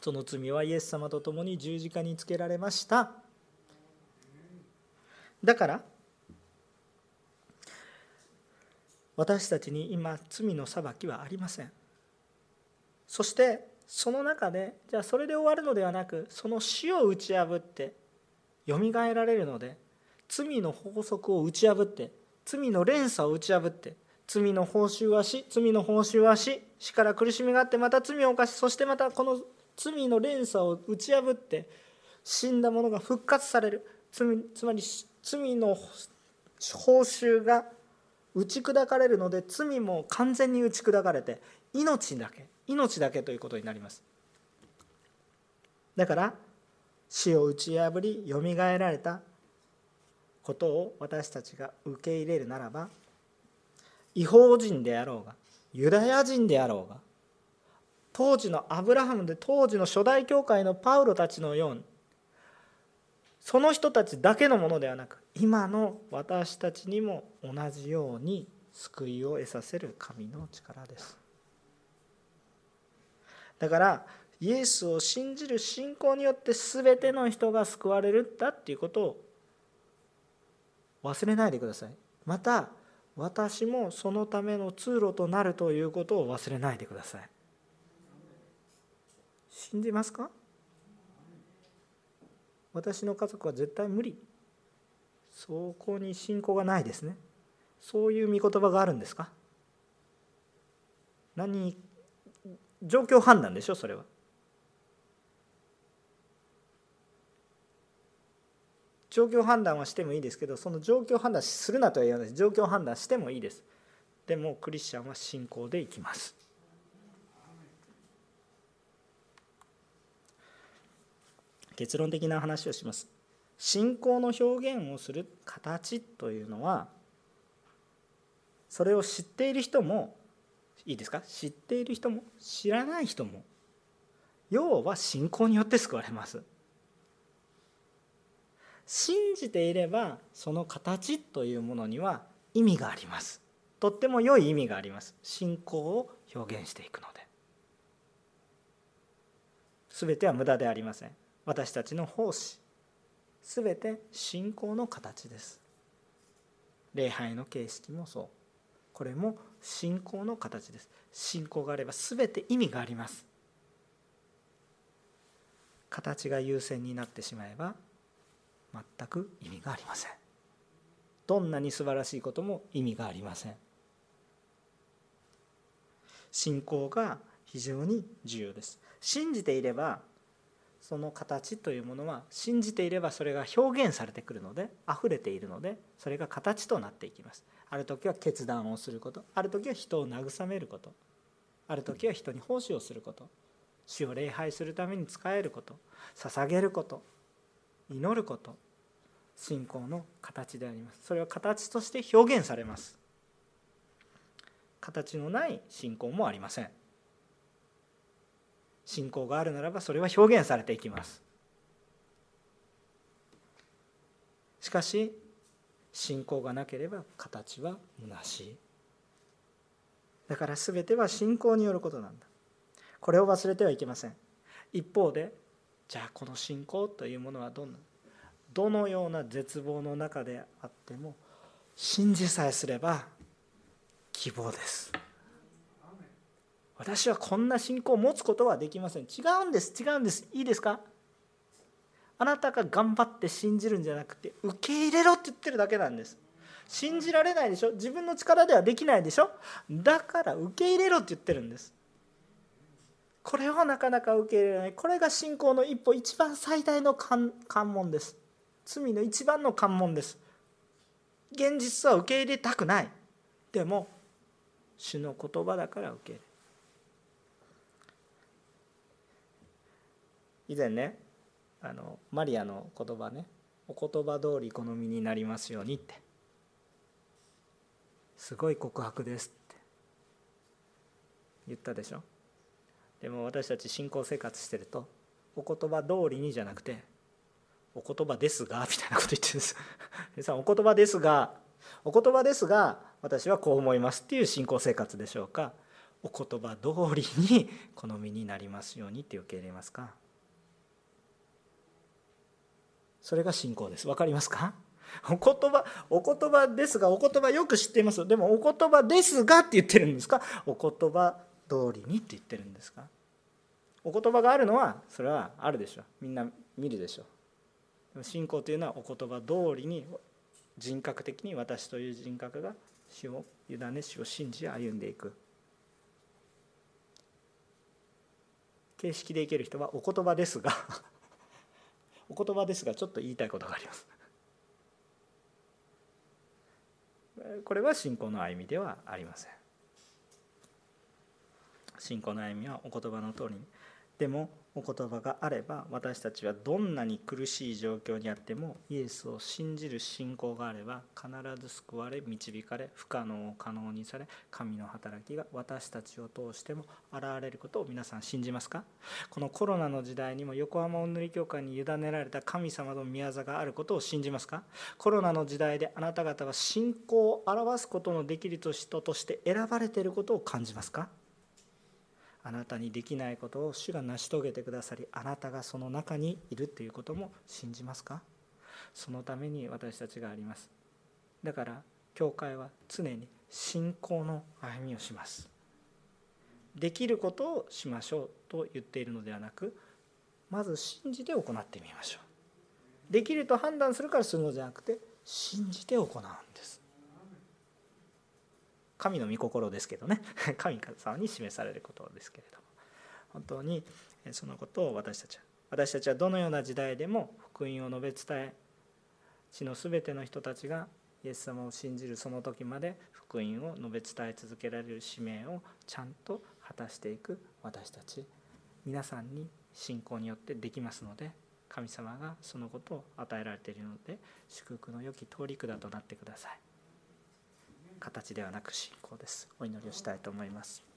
その罪はイエス様と共に十字架につけられました。だから私たちに今罪の裁きはありません。そしてその中でじゃあそれで終わるのではなくその死を打ち破ってよみがえられるので罪の法則を打ち破って罪の連鎖を打ち破って罪の報酬は死罪の報酬は死死から苦しみがあってまた罪を犯しそしてまたこの罪の連鎖を打ち破って死んだ者が復活される。罪つまり罪の報酬が打ち砕かれるので罪も完全に打ち砕かれて命だけ命だけということになります。だから死を打ち破りよみがえられたことを私たちが受け入れるならば違法人であろうがユダヤ人であろうが当時のアブラハムで当時の初代教会のパウロたちのようにその人たちだけのものではなく今の私たちにも同じように救いを得させる神の力です。だからイエスを信じる信仰によって全ての人が救われるんだっていうことを忘れないでください。また私もそのための通路となるということを忘れないでください。信じますか？私の家族は絶対無理。そこに信仰がないですね。そういう御言葉があるんですか？何状況判断でしょそれは。状況判断はしてもいいですけどその状況判断するなとは言わないです。状況判断してもいいです。でもクリスチャンは信仰でいきます。結論的な話をします。信仰の表現をする形というのはそれを知っている人もいいですか？知っている人も知らない人も要は信仰によって救われます。信じていればその形というものには意味があります。とっても良い意味があります。信仰を表現していくので。全ては無駄でありません。私たちの奉仕。全て信仰の形です。礼拝の形式もそう。これも信仰の形です。信仰があれば全て意味があります。形が優先になってしまえば全く意味がありません。どんなに素晴らしいことも意味がありません。信仰が非常に重要です。信じていればその形というものは信じていればそれが表現されてくるので溢れているのでそれが形となっていきます。ある時は決断をすること。ある時は人を慰めること。ある時は人に奉仕をすること。主を礼拝するために仕えること。捧げること。祈ること。信仰の形であります。それは形として表現されます。形のない信仰もありません。信仰があるならばそれは表現されていきます。しかし信仰がなければ形は虚しい。だから全ては信仰によることなんだ。これを忘れてはいけません。一方でじゃあこの信仰というものはどんなどのような絶望の中であっても信じさえすれば希望です。私はこんな信仰を持つことはできません。違うんです。違うんです。いいですか？あなたが頑張って信じるんじゃなくて受け入れろって言ってるだけなんです。信じられないでしょ？自分の力ではできないでしょ？だから受け入れろって言ってるんです。これはなかなか受け入れられない。これが信仰の一歩一番最大の関門です。罪の一番の関門です。現実は受け入れたくない。でも主の言葉だから受け入れ以前ねあのマリアの言葉ね「お言葉通り好みになりますように」って。すごい告白ですって。言ったでしょ？でも私たち信仰生活してるとお言葉通りにじゃなくてお言葉ですがみたいなこと言ってるんです。皆さんお言葉ですがお言葉ですが私はこう思いますっていう信仰生活でしょうか？お言葉通りに好みになりますようにって受け入れますか？それが信仰です。分かりますか？お言葉お言葉ですがお言葉よく知っています。でもお言葉ですがって言ってるんですか？お言葉通りにって言ってるんですか？お言葉があるのはそれはあるでしょ。うみんな見るでしょ。う信仰というのはお言葉通りに人格的に私という人格が主を委ね主を信じ歩んでいく。形式でいける人はお言葉ですがお言葉ですがちょっと言いたいことがあります。これは信仰の歩みではありません。信仰の歩みはお言葉の通りに。でもお言葉があれば私たちはどんなに苦しい状況にあってもイエスを信じる信仰があれば必ず救われ導かれ不可能を可能にされ神の働きが私たちを通しても現れることを皆さん信じますか？このコロナの時代にも横浜お塗り教会に委ねられた神様の宮座があることを信じますか？コロナの時代であなた方は信仰を表すことのできる人として選ばれていることを感じますか？あなたにできないことを主が成し遂げてくださりあなたがその中にいるということも信じますか？そのために私たちがあります。だから教会は常に信仰の歩みをします。できることをしましょうと言っているのではなくまず信じて行ってみましょう。できると判断するからするのではなくて信じて行うんです。神の御心ですけどね 神様に示されることですけれども本当にそのことを私たちは私たちはどのような時代でも福音を述べ伝え地の全ての人たちがイエス様を信じるその時まで福音を述べ伝え続けられる使命をちゃんと果たしていく私たち皆さんに信仰によってできますので神様がそのことを与えられているので祝福の良き通り管となってください。形ではなく信仰です。お祈りをしたいと思います。